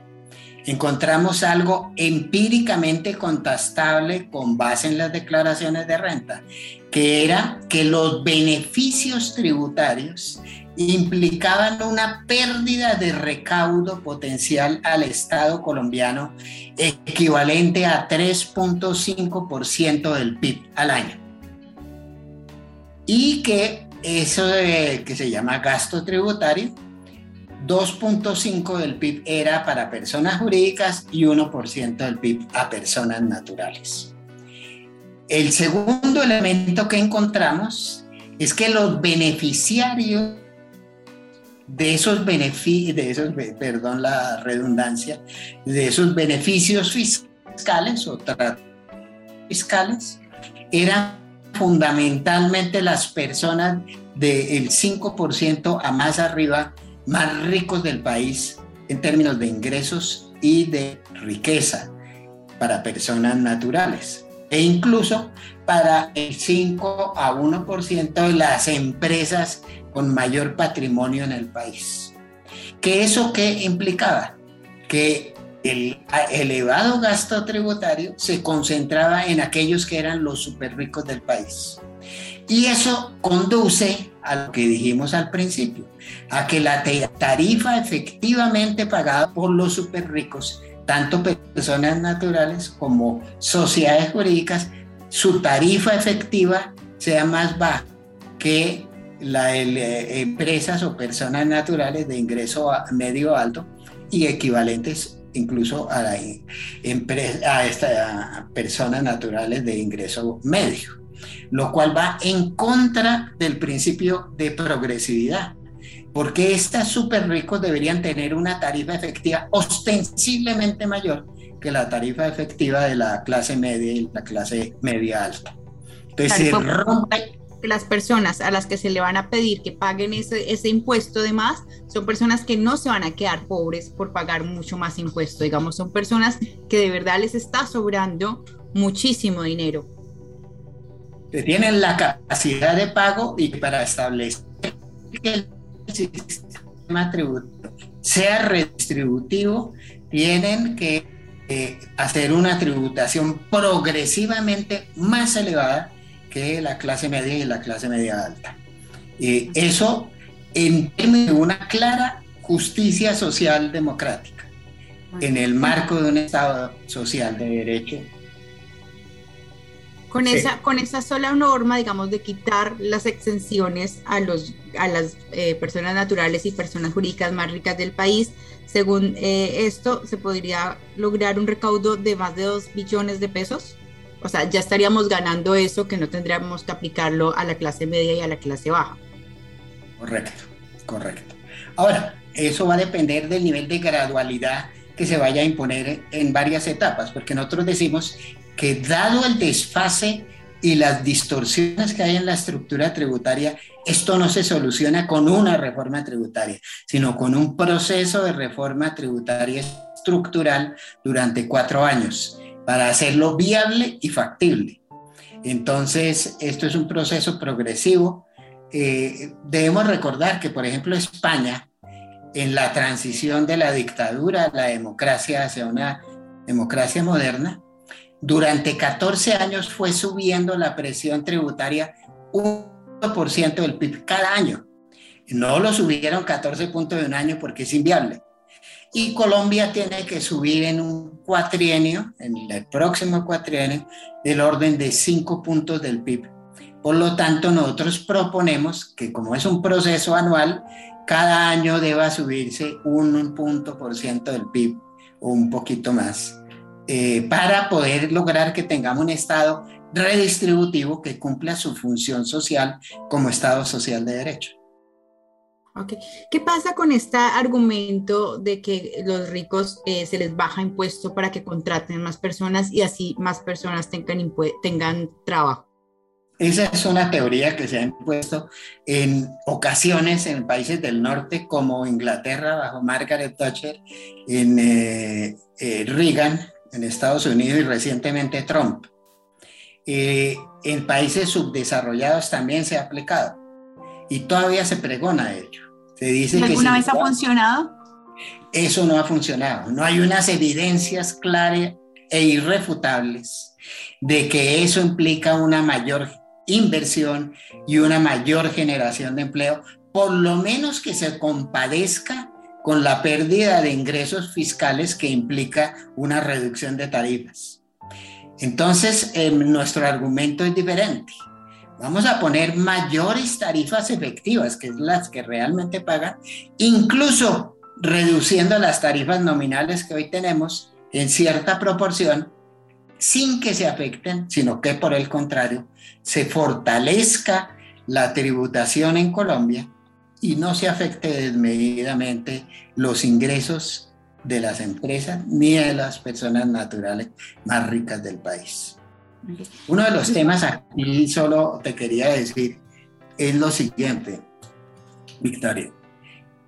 encontramos algo empíricamente contestable con base en las declaraciones de renta, que era que los beneficios tributarios implicaban una pérdida de recaudo potencial al Estado colombiano equivalente a 3.5% del PIB al año. Y que eso que se llama gasto tributario, 2.5 del PIB era para personas jurídicas y 1% del PIB a personas naturales. El segundo elemento que encontramos es que los beneficiarios de esos beneficios, de esos, perdón la redundancia, de esos beneficios fiscales o tratados fiscales eran fundamentalmente las personas del 5% a más arriba, más ricos del país en términos de ingresos y de riqueza para personas naturales. E incluso para el 5 a 1% de las empresas con mayor patrimonio en el país. ¿Qué eso qué implicaba? Que el elevado gasto tributario se concentraba en aquellos que eran los super ricos del país. Y eso conduce a lo que dijimos al principio, a que la tarifa efectivamente pagada por los super ricos, tanto personas naturales como sociedades jurídicas, su tarifa efectiva sea más baja que la de eh, empresas o personas naturales de ingreso medio alto y equivalentes incluso a, la, a estas personas naturales de ingreso medio, lo cual va en contra del principio de progresividad, porque estas súper ricos deberían tener una tarifa efectiva ostensiblemente mayor que la tarifa efectiva de la clase media y la clase media alta. Entonces se rompe las personas a las que se le van a pedir que paguen ese, ese impuesto de más son personas que no se van a quedar pobres por pagar mucho más impuesto, digamos, son personas que de verdad les está sobrando muchísimo dinero. Tienen la capacidad de pago y para establecer que el sistema tributario sea redistributivo, tienen que eh, hacer una tributación progresivamente más elevada que la clase media y la clase media alta. y eso en términos de una clara justicia social democrática, en el marco de un Estado social de derecho. Con, esa, con esa sola norma, digamos, de quitar las exenciones a, los, a las eh, personas naturales y personas jurídicas más ricas del país, según eh, esto, se podría lograr un recaudo de más de 2 billones de pesos o sea, ya estaríamos ganando eso que no tendríamos que aplicarlo a la clase media y a la clase baja. Correcto, correcto. Ahora, eso va a depender del nivel de gradualidad que se vaya a imponer en varias etapas, porque nosotros decimos que dado el desfase y las distorsiones que hay en la estructura tributaria, esto no se soluciona con una reforma tributaria, sino con un proceso de reforma tributaria estructural durante cuatro años para hacerlo viable y factible. Entonces, esto es un proceso progresivo. Eh, debemos recordar que, por ejemplo, España, en la transición de la dictadura a la democracia hacia una democracia moderna, durante 14 años fue subiendo la presión tributaria 1% del PIB cada año. No lo subieron 14 puntos de un año porque es inviable y Colombia tiene que subir en un cuatrienio, en el próximo cuatrienio, del orden de 5 puntos del PIB. Por lo tanto, nosotros proponemos que como es un proceso anual, cada año deba subirse un punto por ciento del PIB o un poquito más, eh, para poder lograr que tengamos un Estado redistributivo que cumpla su función social como Estado social de derecho. ¿Qué pasa con este argumento de que los ricos eh, se les baja impuesto para que contraten más personas y así más personas tengan, trabajo? Esa es una teoría que se ha impuesto en ocasiones en países del norte como Inglaterra bajo Margaret Thatcher, en eh, eh, Reagan en Estados Unidos y recientemente Trump. en países subdesarrollados también se ha aplicado y todavía se pregona ello. Se dice ¿Alguna vez ha funcionado? Eso no ha funcionado. No hay unas evidencias claras e irrefutables de que eso implica una mayor inversión y una mayor generación de empleo, por lo menos que se compadezca con la pérdida de ingresos fiscales que implica una reducción de tarifas. Entonces, eh, nuestro argumento es diferente. Vamos a poner mayores tarifas efectivas, que es las que realmente pagan, incluso reduciendo las tarifas nominales que hoy tenemos en cierta proporción, sin que se afecten, sino que por el contrario, se fortalezca la tributación en Colombia y no se afecte desmedidamente los ingresos de las empresas ni de las personas naturales más ricas del país. Uno de los temas aquí solo te quería decir es lo siguiente, Victoria.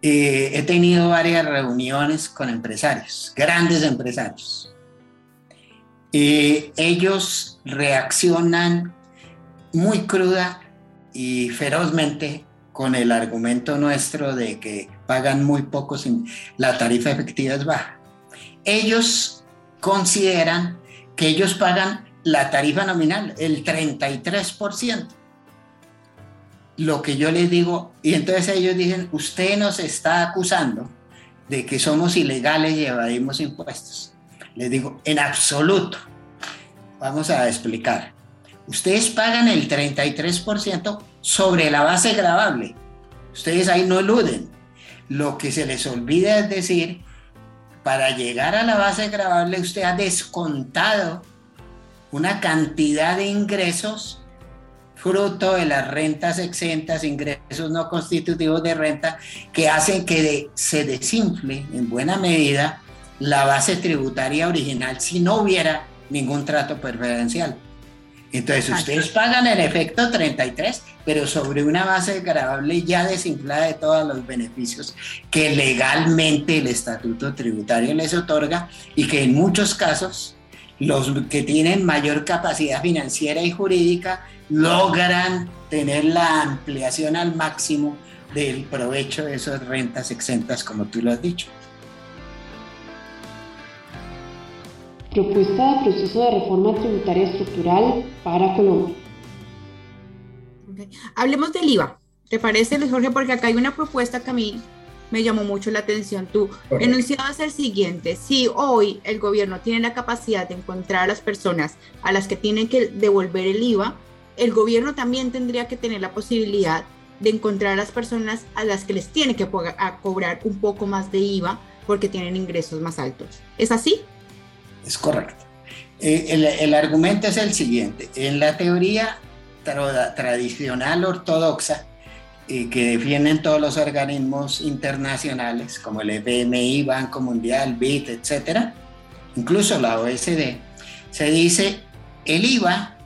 Eh, he tenido varias reuniones con empresarios, grandes empresarios. Eh, ellos reaccionan muy cruda y ferozmente con el argumento nuestro de que pagan muy poco sin la tarifa efectiva es baja. Ellos consideran que ellos pagan la tarifa nominal, el 33%. Lo que yo les digo, y entonces ellos dicen, usted nos está acusando de que somos ilegales y evadimos impuestos. Les digo, en absoluto. Vamos a explicar. Ustedes pagan el 33% sobre la base grabable. Ustedes ahí no eluden. Lo que se les olvida es decir, para llegar a la base grabable usted ha descontado una cantidad de ingresos fruto de las rentas exentas, ingresos no constitutivos de renta, que hacen que se desinfle en buena medida la base tributaria original si no hubiera ningún trato preferencial. Entonces ustedes pagan el efecto 33, pero sobre una base grabable ya desinflada de todos los beneficios que legalmente el estatuto tributario les otorga y que en muchos casos los que tienen mayor capacidad financiera y jurídica logran tener la ampliación al máximo del provecho de esas rentas exentas, como tú lo has dicho. Propuesta de proceso de reforma tributaria estructural para Colombia. Hablemos del IVA. ¿Te parece, Luis Jorge? Porque acá hay una propuesta que a mí me llamó mucho la atención. Tu enunciado es el siguiente. Si hoy el gobierno tiene la capacidad de encontrar a las personas a las que tienen que devolver el IVA, el gobierno también tendría que tener la posibilidad de encontrar a las personas a las que les tiene que cobrar un poco más de IVA porque tienen ingresos más altos. ¿Es así? Es correcto. Eh, el, argumento es el siguiente. En la teoría tradicional ortodoxa, que defienden todos los organismos internacionales como el FMI, Banco Mundial, BIT, etcétera, incluso la OSD, se dice el IVA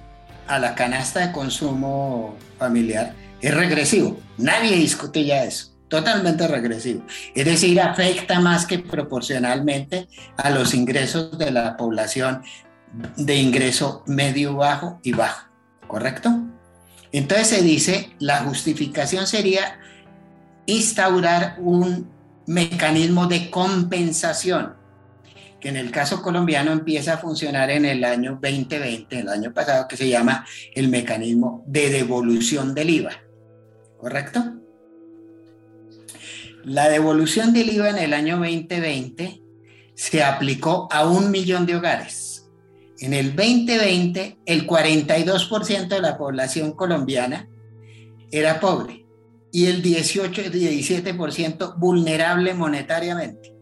a la canasta de consumo familiar es regresivo. Nadie discute ya eso. Totalmente regresivo. Es decir, afecta más que proporcionalmente a los ingresos de la población de ingreso medio, bajo y bajo. ¿Correcto? Entonces se dice, la justificación sería instaurar un mecanismo de compensación, que en el caso colombiano empieza a funcionar en el año 2020, el año pasado, que se llama el mecanismo de devolución del IVA. ¿Correcto? La devolución del IVA en el año 2020 se aplicó a un millón de hogares en el 2020, el 42% de la población colombiana era pobre y el 18-17% vulnerable monetariamente.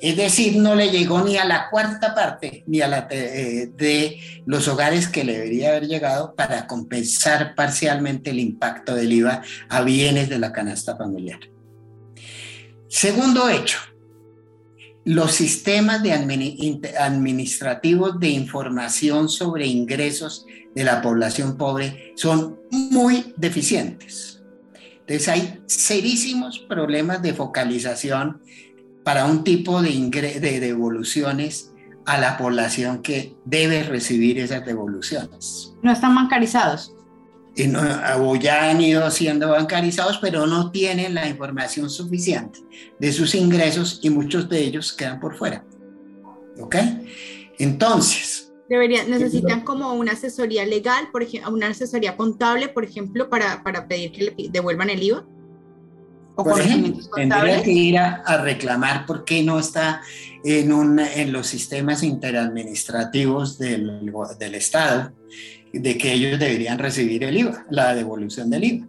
Es decir, no le llegó ni a la cuarta parte ni a la eh, de los hogares que le debería haber llegado para compensar parcialmente el impacto del IVA a bienes de la canasta familiar. Segundo hecho, los sistemas administrativos de información sobre ingresos de la población pobre son muy deficientes. Entonces hay serísimos problemas de focalización para un tipo de, de devoluciones a la población que debe recibir esas devoluciones. No están bancarizados o ya han ido siendo bancarizados, pero no tienen la información suficiente de sus ingresos y muchos de ellos quedan por fuera. ¿Ok? Entonces... Deberían, necesitan como una asesoría legal, por ejemplo, una asesoría contable, por ejemplo, para, para pedir que le devuelvan el IVA. ¿O por ejemplo, tendría que ir a, a, reclamar por qué no está en, un, en los sistemas interadministrativos del, del Estado de que ellos deberían recibir el IVA, la devolución del IVA.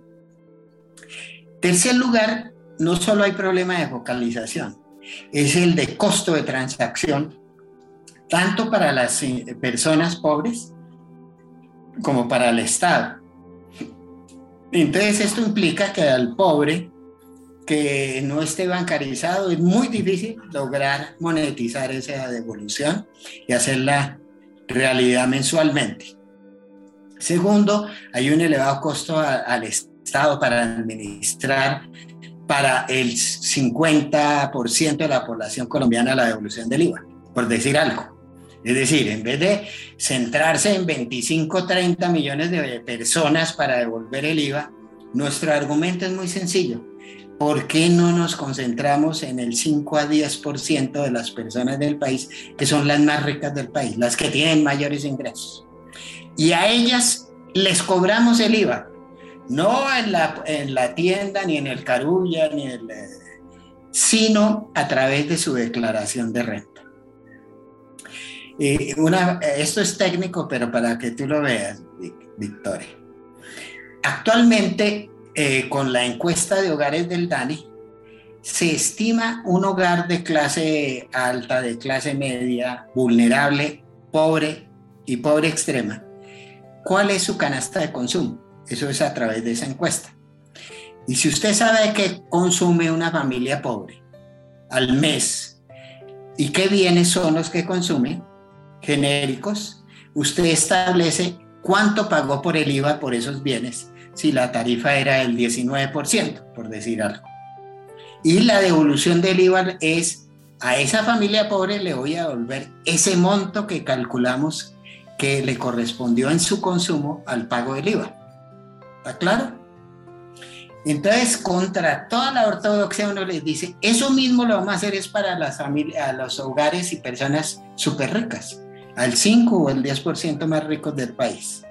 Tercer lugar, no solo hay problema de focalización, es el de costo de transacción, tanto para las eh, personas pobres como para el Estado. Entonces esto implica que al pobre que no esté bancarizado, es muy difícil lograr monetizar esa devolución y hacerla realidad mensualmente. Segundo, hay un elevado costo al Estado para administrar para el 50% de la población colombiana la devolución del IVA, por decir algo. Es decir, en vez de centrarse en 25, 30 millones de personas para devolver el IVA, nuestro argumento es muy sencillo. ¿Por qué no nos concentramos en el 5 a 10% de las personas del país que son las más ricas del país, las que tienen mayores ingresos? Y a ellas les cobramos el IVA, no en la, en la tienda, ni en el carulla, ni el, sino a través de su declaración de renta. Esto es técnico, pero para que tú lo veas, Victoria. Actualmente, eh, con la encuesta de hogares del DANI, se estima un hogar de clase alta, de clase media, vulnerable, pobre y pobre extrema. ¿Cuál es su canasta de consumo? Eso es a través de esa encuesta. Y si usted sabe qué consume una familia pobre al mes y qué bienes son los que consume, genéricos, usted establece cuánto pagó por el IVA por esos bienes si la tarifa era del 19%, por decir algo. Y la devolución del IVA es a esa familia pobre le voy a devolver ese monto que calculamos que le correspondió en su consumo al pago del IVA. ¿Está claro? Entonces, contra toda la ortodoxia uno les dice, eso mismo lo vamos a hacer es para las familias, los hogares y personas súper ricas al 5 o el 10% más ricos del país.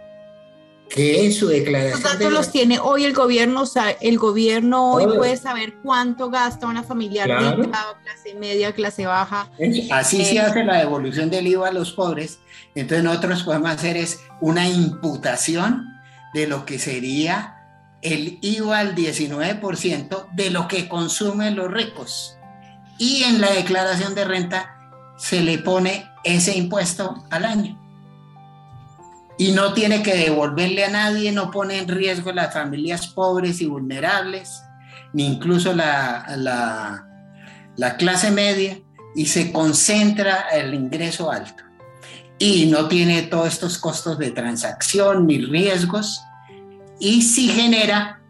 Que es su declaración. Los datos los tiene hoy el gobierno, el gobierno hoy puede saber cuánto gasta una familia rica, clase media, clase baja. Así se eh, hace la devolución del IVA a los pobres. Entonces nosotros podemos hacer es una imputación de lo que sería el IVA al 19% de lo que consumen los ricos. Y en la declaración de renta se le pone ese impuesto al año. Y no tiene que devolverle a nadie, no pone en riesgo las familias pobres y vulnerables, ni incluso la, la, la clase media, y se concentra el ingreso alto. Y no tiene todos estos costos de transacción ni riesgos, y sí genera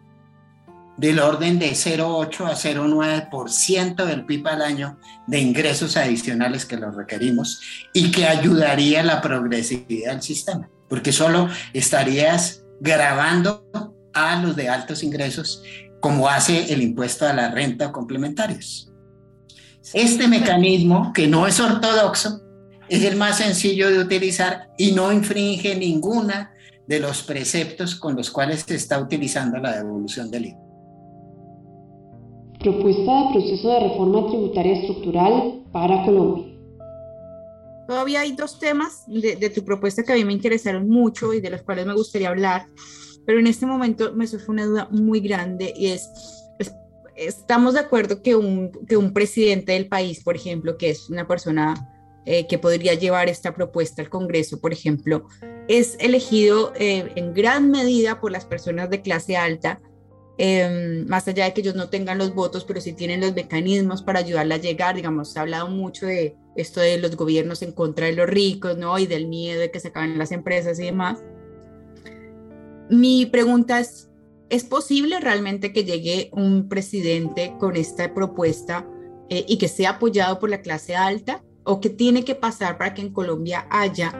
del orden de 0,8 a 0,9% del PIB al año de ingresos adicionales que los requerimos y que ayudaría a la progresividad del sistema, porque solo estarías grabando a los de altos ingresos como hace el impuesto a la renta complementarios. Este mecanismo, que no es ortodoxo, es el más sencillo de utilizar y no infringe ninguna de los preceptos con los cuales se está utilizando la devolución del IVA. Propuesta de proceso de reforma tributaria estructural para Colombia. Todavía hay dos temas de, tu propuesta que a mí me interesaron mucho y de los cuales me gustaría hablar, pero en este momento me surge una duda muy grande y es, estamos de acuerdo que un, que un presidente del país, por ejemplo, que es una persona eh, que podría llevar esta propuesta al Congreso, por ejemplo, es elegido eh, en gran medida por las personas de clase alta Em, más allá de que ellos no tengan los votos, pero sí tienen los mecanismos para ayudarla a llegar. Digamos, se ha hablado mucho de esto de los gobiernos en contra de los ricos, ¿no? Y del miedo de que se acaben las empresas y demás. Mi pregunta es, ¿es posible realmente que llegue un presidente con esta propuesta eh, y que sea apoyado por la clase alta? ¿O qué tiene que pasar para que en Colombia haya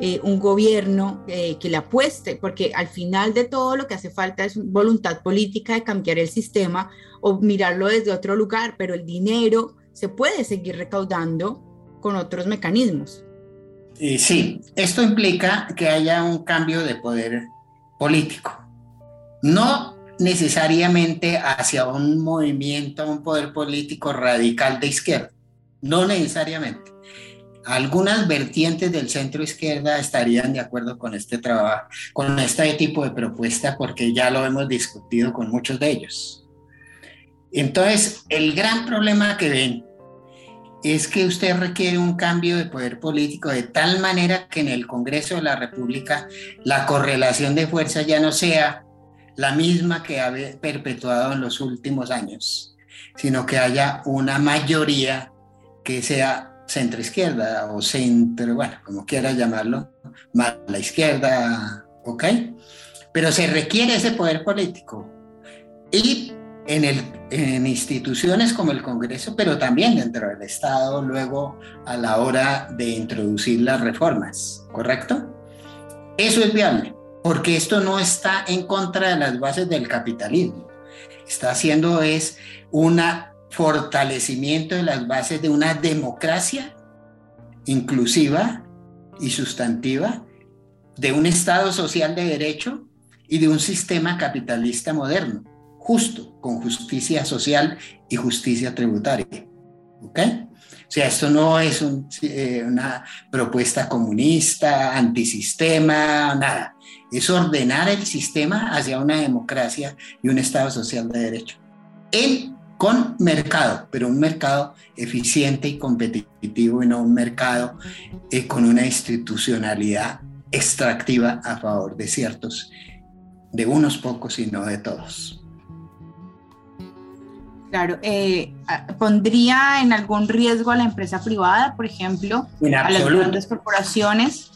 eh, un gobierno eh, que le apueste, porque al final de todo lo que hace falta es voluntad política de cambiar el sistema o mirarlo desde otro lugar, pero el dinero se puede seguir recaudando con otros mecanismos. Y sí, esto implica que haya un cambio de poder político. No necesariamente hacia un movimiento, un poder político radical de izquierda, no necesariamente algunas vertientes del centro izquierda estarían de acuerdo con este trabajo, con este tipo de propuesta, porque ya lo hemos discutido con muchos de ellos. Entonces, el gran problema que ven es que usted requiere un cambio de poder político de tal manera que en el Congreso de la República la correlación de fuerza ya no sea la misma que ha perpetuado en los últimos años, sino que haya una mayoría que sea centro izquierda o centro, bueno, como quiera llamarlo, más la izquierda, ¿ok? Pero se requiere ese poder político. Y en, instituciones como el Congreso, pero también dentro del Estado, luego a la hora de introducir las reformas, ¿correcto? Eso es viable, porque esto no está en contra de las bases del capitalismo. Está haciendo es un fortalecimiento de las bases de una democracia inclusiva y sustantiva, de un Estado social de derecho y de un sistema capitalista moderno justo, con justicia social y justicia tributaria. ¿Ok? O sea, esto no es eh, una propuesta comunista, antisistema, nada. Es ordenar el sistema hacia una democracia y un Estado social de derecho. En, con mercado, pero un mercado eficiente y competitivo y no un mercado eh, con una institucionalidad extractiva a favor de ciertos, de unos pocos y no de todos. Claro, eh, ¿pondría en algún riesgo a la empresa privada, por ejemplo, a las grandes corporaciones?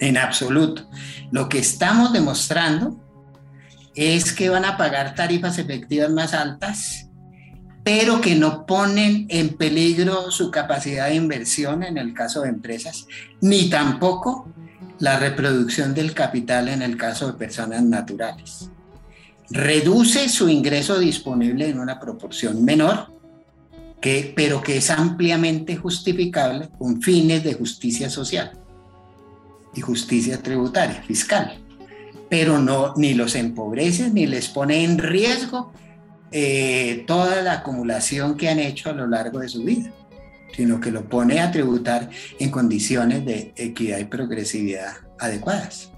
En absoluto. Lo que estamos demostrando es que van a pagar tarifas efectivas más altas, pero que no ponen en peligro su capacidad de inversión en el caso de empresas, ni tampoco la reproducción del capital en el caso de personas naturales reduce su ingreso disponible en una proporción menor, pero que es ampliamente justificable con fines de justicia social y justicia tributaria, fiscal. Pero no, ni los empobrece ni les pone en riesgo eh, toda la acumulación que han hecho a lo largo de su vida, sino que lo pone a tributar en condiciones de equidad y progresividad adecuadas.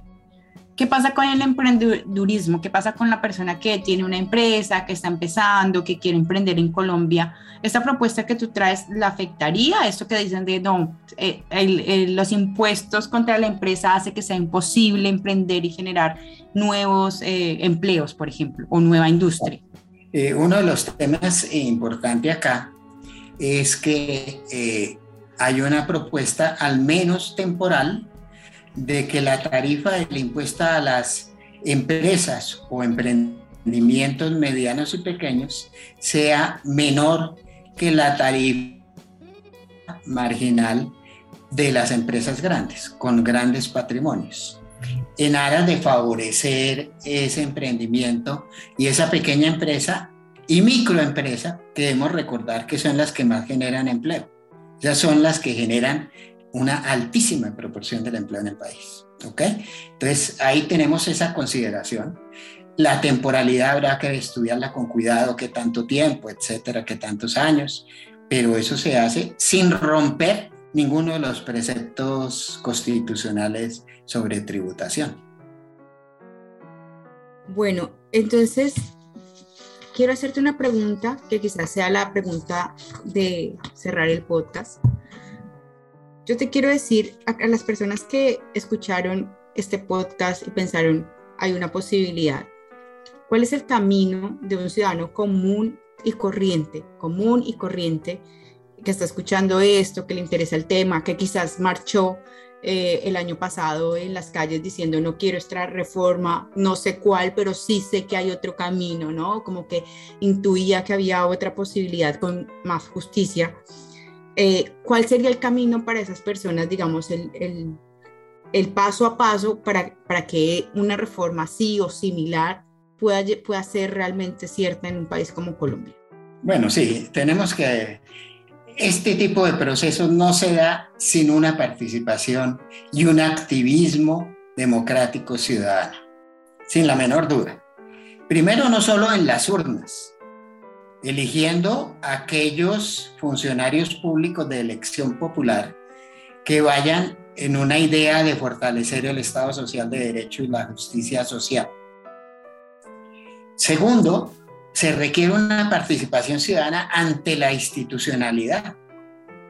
¿Qué pasa con el emprendedurismo? ¿Qué pasa con la persona que tiene una empresa, que está empezando, que quiere emprender en Colombia? ¿Esta propuesta que tú traes la afectaría? Esto que dicen de no, eh, los impuestos contra la empresa hace que sea imposible emprender y generar nuevos eh, empleos, por ejemplo, o nueva industria. Eh, uno de los temas importantes acá es que hay una propuesta al menos temporal de que la tarifa del impuesto a las empresas o emprendimientos medianos y pequeños sea menor que la tarifa marginal de las empresas grandes, con grandes patrimonios, en aras de favorecer ese emprendimiento y esa pequeña empresa y microempresa, debemos recordar que son las que más generan empleo. Ya son las que generan una altísima proporción del empleo en el país. ¿Ok? Entonces ahí tenemos esa consideración. La temporalidad habrá que estudiarla con cuidado, qué tanto tiempo, etcétera, qué tantos años, pero eso se hace sin romper ninguno de los preceptos constitucionales sobre tributación. Bueno, entonces quiero hacerte una pregunta que quizás sea la pregunta de cerrar el podcast. Yo te quiero decir a, las personas que escucharon este podcast y pensaron, hay una posibilidad. ¿Cuál es el camino de un ciudadano común y corriente, común y corriente, que está escuchando esto, que le interesa el tema, que quizás marchó eh, el año pasado en las calles diciendo no quiero esta reforma, no sé cuál, pero sí sé que hay otro camino, ¿no? Como que intuía que había otra posibilidad con más justicia. Eh, ¿cuál sería el camino para esas personas, digamos, el, el, paso a paso para, para, que una reforma así o similar pueda, pueda ser realmente cierta en un país como Colombia? Bueno, sí, tenemos que... Este tipo de procesos no se da sin una participación y un activismo democrático ciudadano, sin la menor duda. Primero, no solo en las urnas, eligiendo aquellos funcionarios públicos de elección popular que vayan en una idea de fortalecer el Estado social de derecho y la justicia social. Segundo, se requiere una participación ciudadana ante la institucionalidad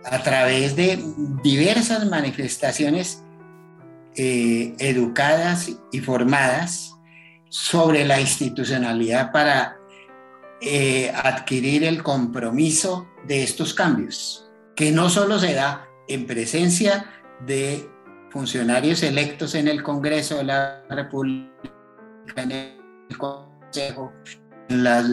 a través de diversas manifestaciones eh, educadas y formadas sobre la institucionalidad para eh, adquirir el compromiso de estos cambios, que no solo se da en presencia de funcionarios electos en el Congreso de la República, en el Consejo, en las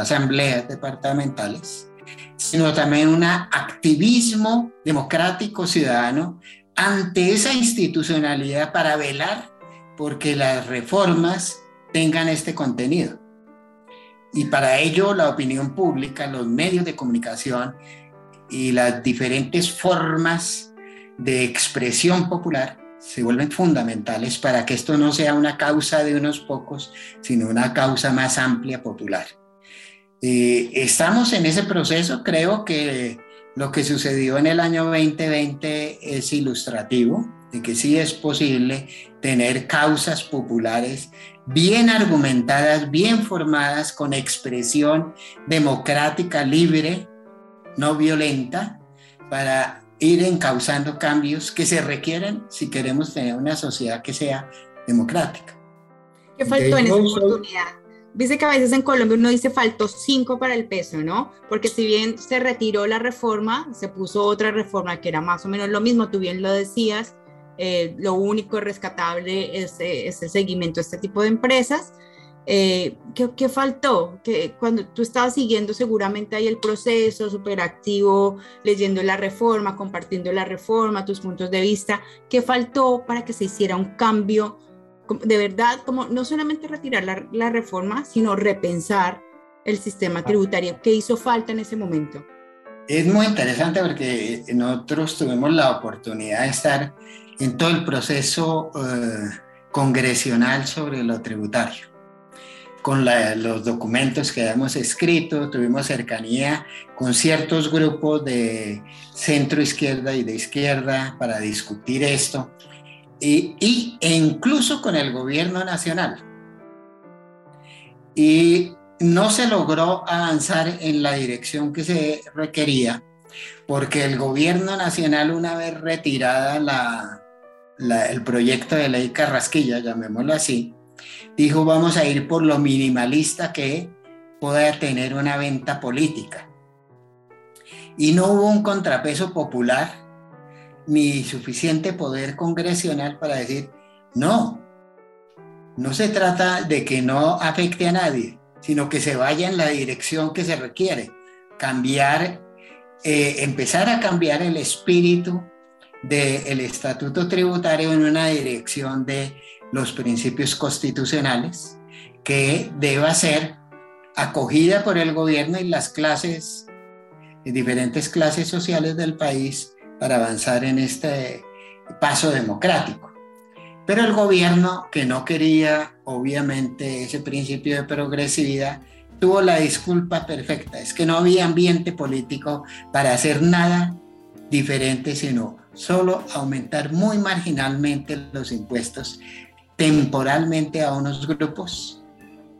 asambleas departamentales, sino también un activismo democrático ciudadano ante esa institucionalidad para velar porque las reformas tengan este contenido. Y para ello la opinión pública, los medios de comunicación y las diferentes formas de expresión popular se vuelven fundamentales para que esto no sea una causa de unos pocos, sino una causa más amplia popular. Eh, estamos en ese proceso, creo que lo que sucedió en el año 2020 es ilustrativo de que sí es posible tener causas populares bien argumentadas, bien formadas, con expresión democrática, libre, no violenta, para ir encauzando cambios que se requieren si queremos tener una sociedad que sea democrática. ¿Qué faltó en esa oportunidad? Dice que a veces en Colombia uno dice faltó cinco para el peso, ¿no? Porque si bien se retiró la reforma, se puso otra reforma que era más o menos lo mismo, tú bien lo decías, eh, lo único rescatable es, eh, es, el seguimiento a este tipo de empresas. Eh, ¿qué, ¿qué, faltó? Que cuando tú estabas siguiendo seguramente ahí el proceso, súper activo, leyendo la reforma, compartiendo la reforma, tus puntos de vista, ¿qué faltó para que se hiciera un cambio? de verdad, como no solamente retirar la, reforma, sino repensar el sistema tributario. ¿Qué hizo falta en ese momento? Es muy interesante porque nosotros tuvimos la oportunidad de estar en todo el proceso eh, congresional sobre lo tributario. Con los documentos que hemos escrito, tuvimos cercanía con ciertos grupos de centro izquierda y de izquierda para discutir esto y, e incluso con el gobierno nacional. Y no se logró avanzar en la dirección que se requería porque el gobierno nacional, una vez retirada la, el proyecto de ley Carrasquilla, llamémoslo así, dijo vamos a ir por lo minimalista que pueda tener una venta política. Y no hubo un contrapeso popular ni suficiente poder congresional para decir, no, no se trata de que no afecte a nadie, sino que se vaya en la dirección que se requiere, cambiar, eh, empezar a cambiar el espíritu del estatuto tributario en una dirección de los principios constitucionales que deba ser acogida por el gobierno y las clases, diferentes clases sociales del país para avanzar en este paso democrático. Pero el gobierno, que no quería obviamente ese principio de progresividad, tuvo la disculpa perfecta. Es que no había ambiente político para hacer nada diferente, sino solo aumentar muy marginalmente los impuestos temporalmente a unos grupos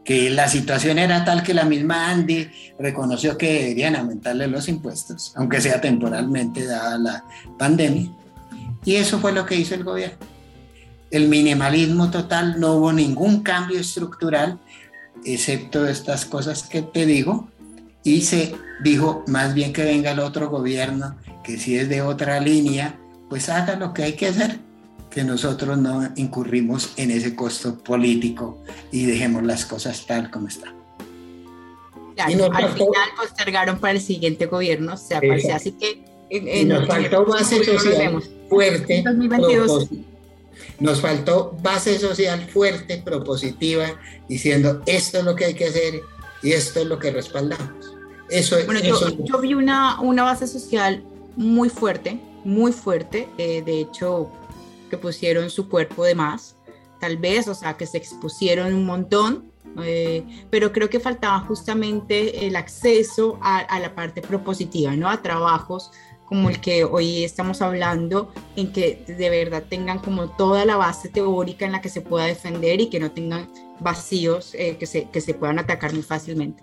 que la situación era tal que la misma Andy reconoció que deberían aumentarle los impuestos, aunque sea temporalmente dada la pandemia. Y eso fue lo que hizo el gobierno. El minimalismo total, no hubo ningún cambio estructural, excepto estas cosas que te digo, y se dijo más bien que venga el otro gobierno, que si es de otra línea, pues haga lo que hay que hacer que nosotros no incurrimos en ese costo político y dejemos las cosas tal como están. Claro, al final postergaron para el siguiente gobierno, o sea, así que en, nos faltó base social fuerte. Nos faltó base social fuerte, propositiva, diciendo esto es lo que hay que hacer y esto es lo que respaldamos. Eso, bueno, yo, vi una, una base social muy fuerte, muy fuerte. Eh, de hecho, que pusieron su cuerpo de más, tal vez, o sea, que se expusieron un montón, eh, pero creo que faltaba justamente el acceso a, la parte propositiva, ¿no? A trabajos como el que hoy estamos hablando, en que de verdad tengan como toda la base teórica en la que se pueda defender y que no tengan vacíos eh, que, se, que se puedan atacar muy fácilmente.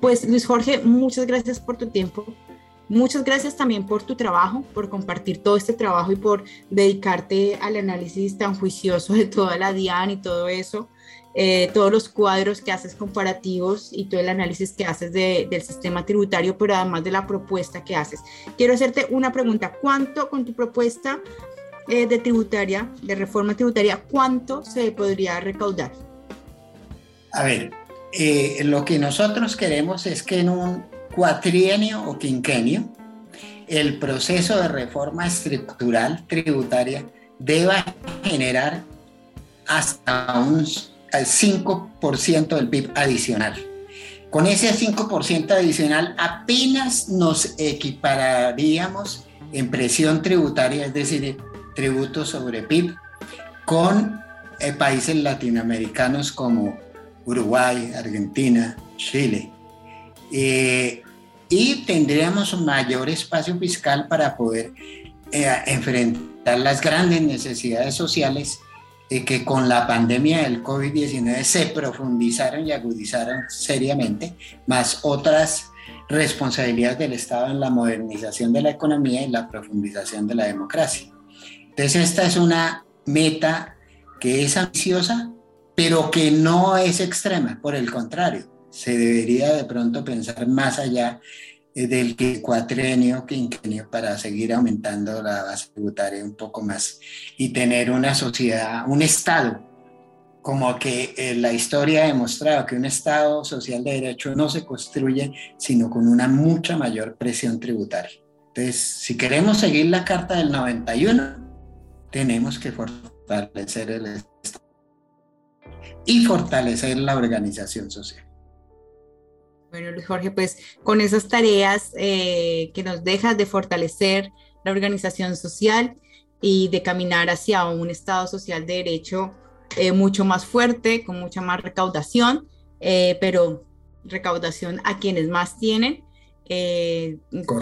Pues Luis Jorge, muchas gracias por tu tiempo. Muchas gracias también por tu trabajo, por compartir todo este trabajo y por dedicarte al análisis tan juicioso de toda la DIAN y todo eso, eh, todos los cuadros que haces comparativos y todo el análisis que haces del sistema tributario, pero además de la propuesta que haces. Quiero hacerte una pregunta, ¿cuánto con tu propuesta eh, de tributaria, de reforma tributaria, cuánto se podría recaudar? A ver, eh, lo que nosotros queremos es que en un cuatrienio o quinquenio el proceso de reforma estructural tributaria deba generar hasta un 5% del PIB adicional. Con ese 5% adicional apenas nos equipararíamos en presión tributaria, es decir, tributos sobre PIB, con eh, países latinoamericanos como Uruguay, Argentina, Chile. Eh, y tendríamos un mayor espacio fiscal para poder eh, enfrentar las grandes necesidades sociales que con la pandemia del COVID-19 se profundizaron y agudizaron seriamente, más otras responsabilidades del Estado en la modernización de la economía y la profundización de la democracia. Entonces esta es una meta que es ambiciosa, pero que no es extrema, por el contrario, se debería de pronto pensar más allá eh, del cuatrenio, quinquenio, para seguir aumentando la base tributaria un poco más y tener una sociedad, un Estado, como que eh, la historia ha demostrado que un Estado social de derecho no se construye sino con una mucha mayor presión tributaria. Entonces, si queremos seguir la Carta del 91, tenemos que fortalecer el Estado y fortalecer la organización social. Bueno, Luis Jorge, pues con esas tareas eh, que nos dejas de fortalecer la organización social y de caminar hacia un Estado social de derecho eh, mucho más fuerte, con mucha más recaudación, eh, pero recaudación a quienes más tienen.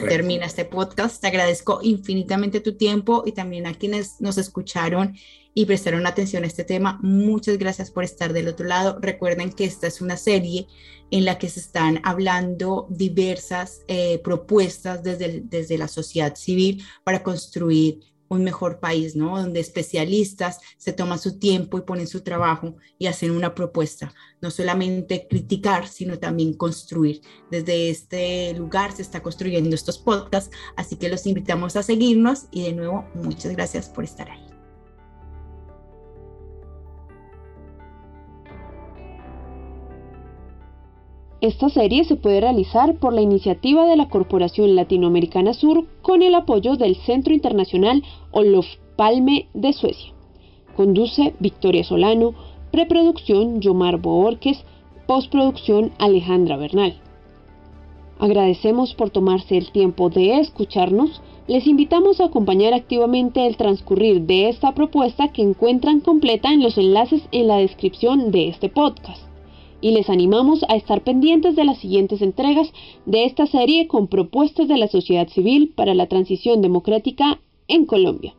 termina este podcast. Te agradezco infinitamente tu tiempo y también a quienes nos escucharon y prestaron atención a este tema. Muchas gracias por estar del otro lado. Recuerden que esta es una serie en la que se están hablando diversas eh, propuestas desde, desde la sociedad civil para construir un mejor país, ¿no? Donde especialistas se toman su tiempo y ponen su trabajo y hacen una propuesta, no solamente criticar, sino también construir. Desde este lugar se está construyendo estos podcasts, así que los invitamos a seguirnos y de nuevo, muchas gracias por estar ahí. Esta serie se puede realizar por la iniciativa de la Corporación Latinoamericana Sur con el apoyo del Centro Internacional Olof Palme de Suecia. Conduce Victoria Solano, preproducción Yomar Boorques, postproducción Alejandra Bernal. Agradecemos por tomarse el tiempo de escucharnos. Les invitamos a acompañar activamente el transcurrir de esta propuesta que encuentran completa en los enlaces en la descripción de este podcast y les animamos a estar pendientes de las siguientes entregas de esta serie con propuestas de la sociedad civil para la transición democrática en Colombia.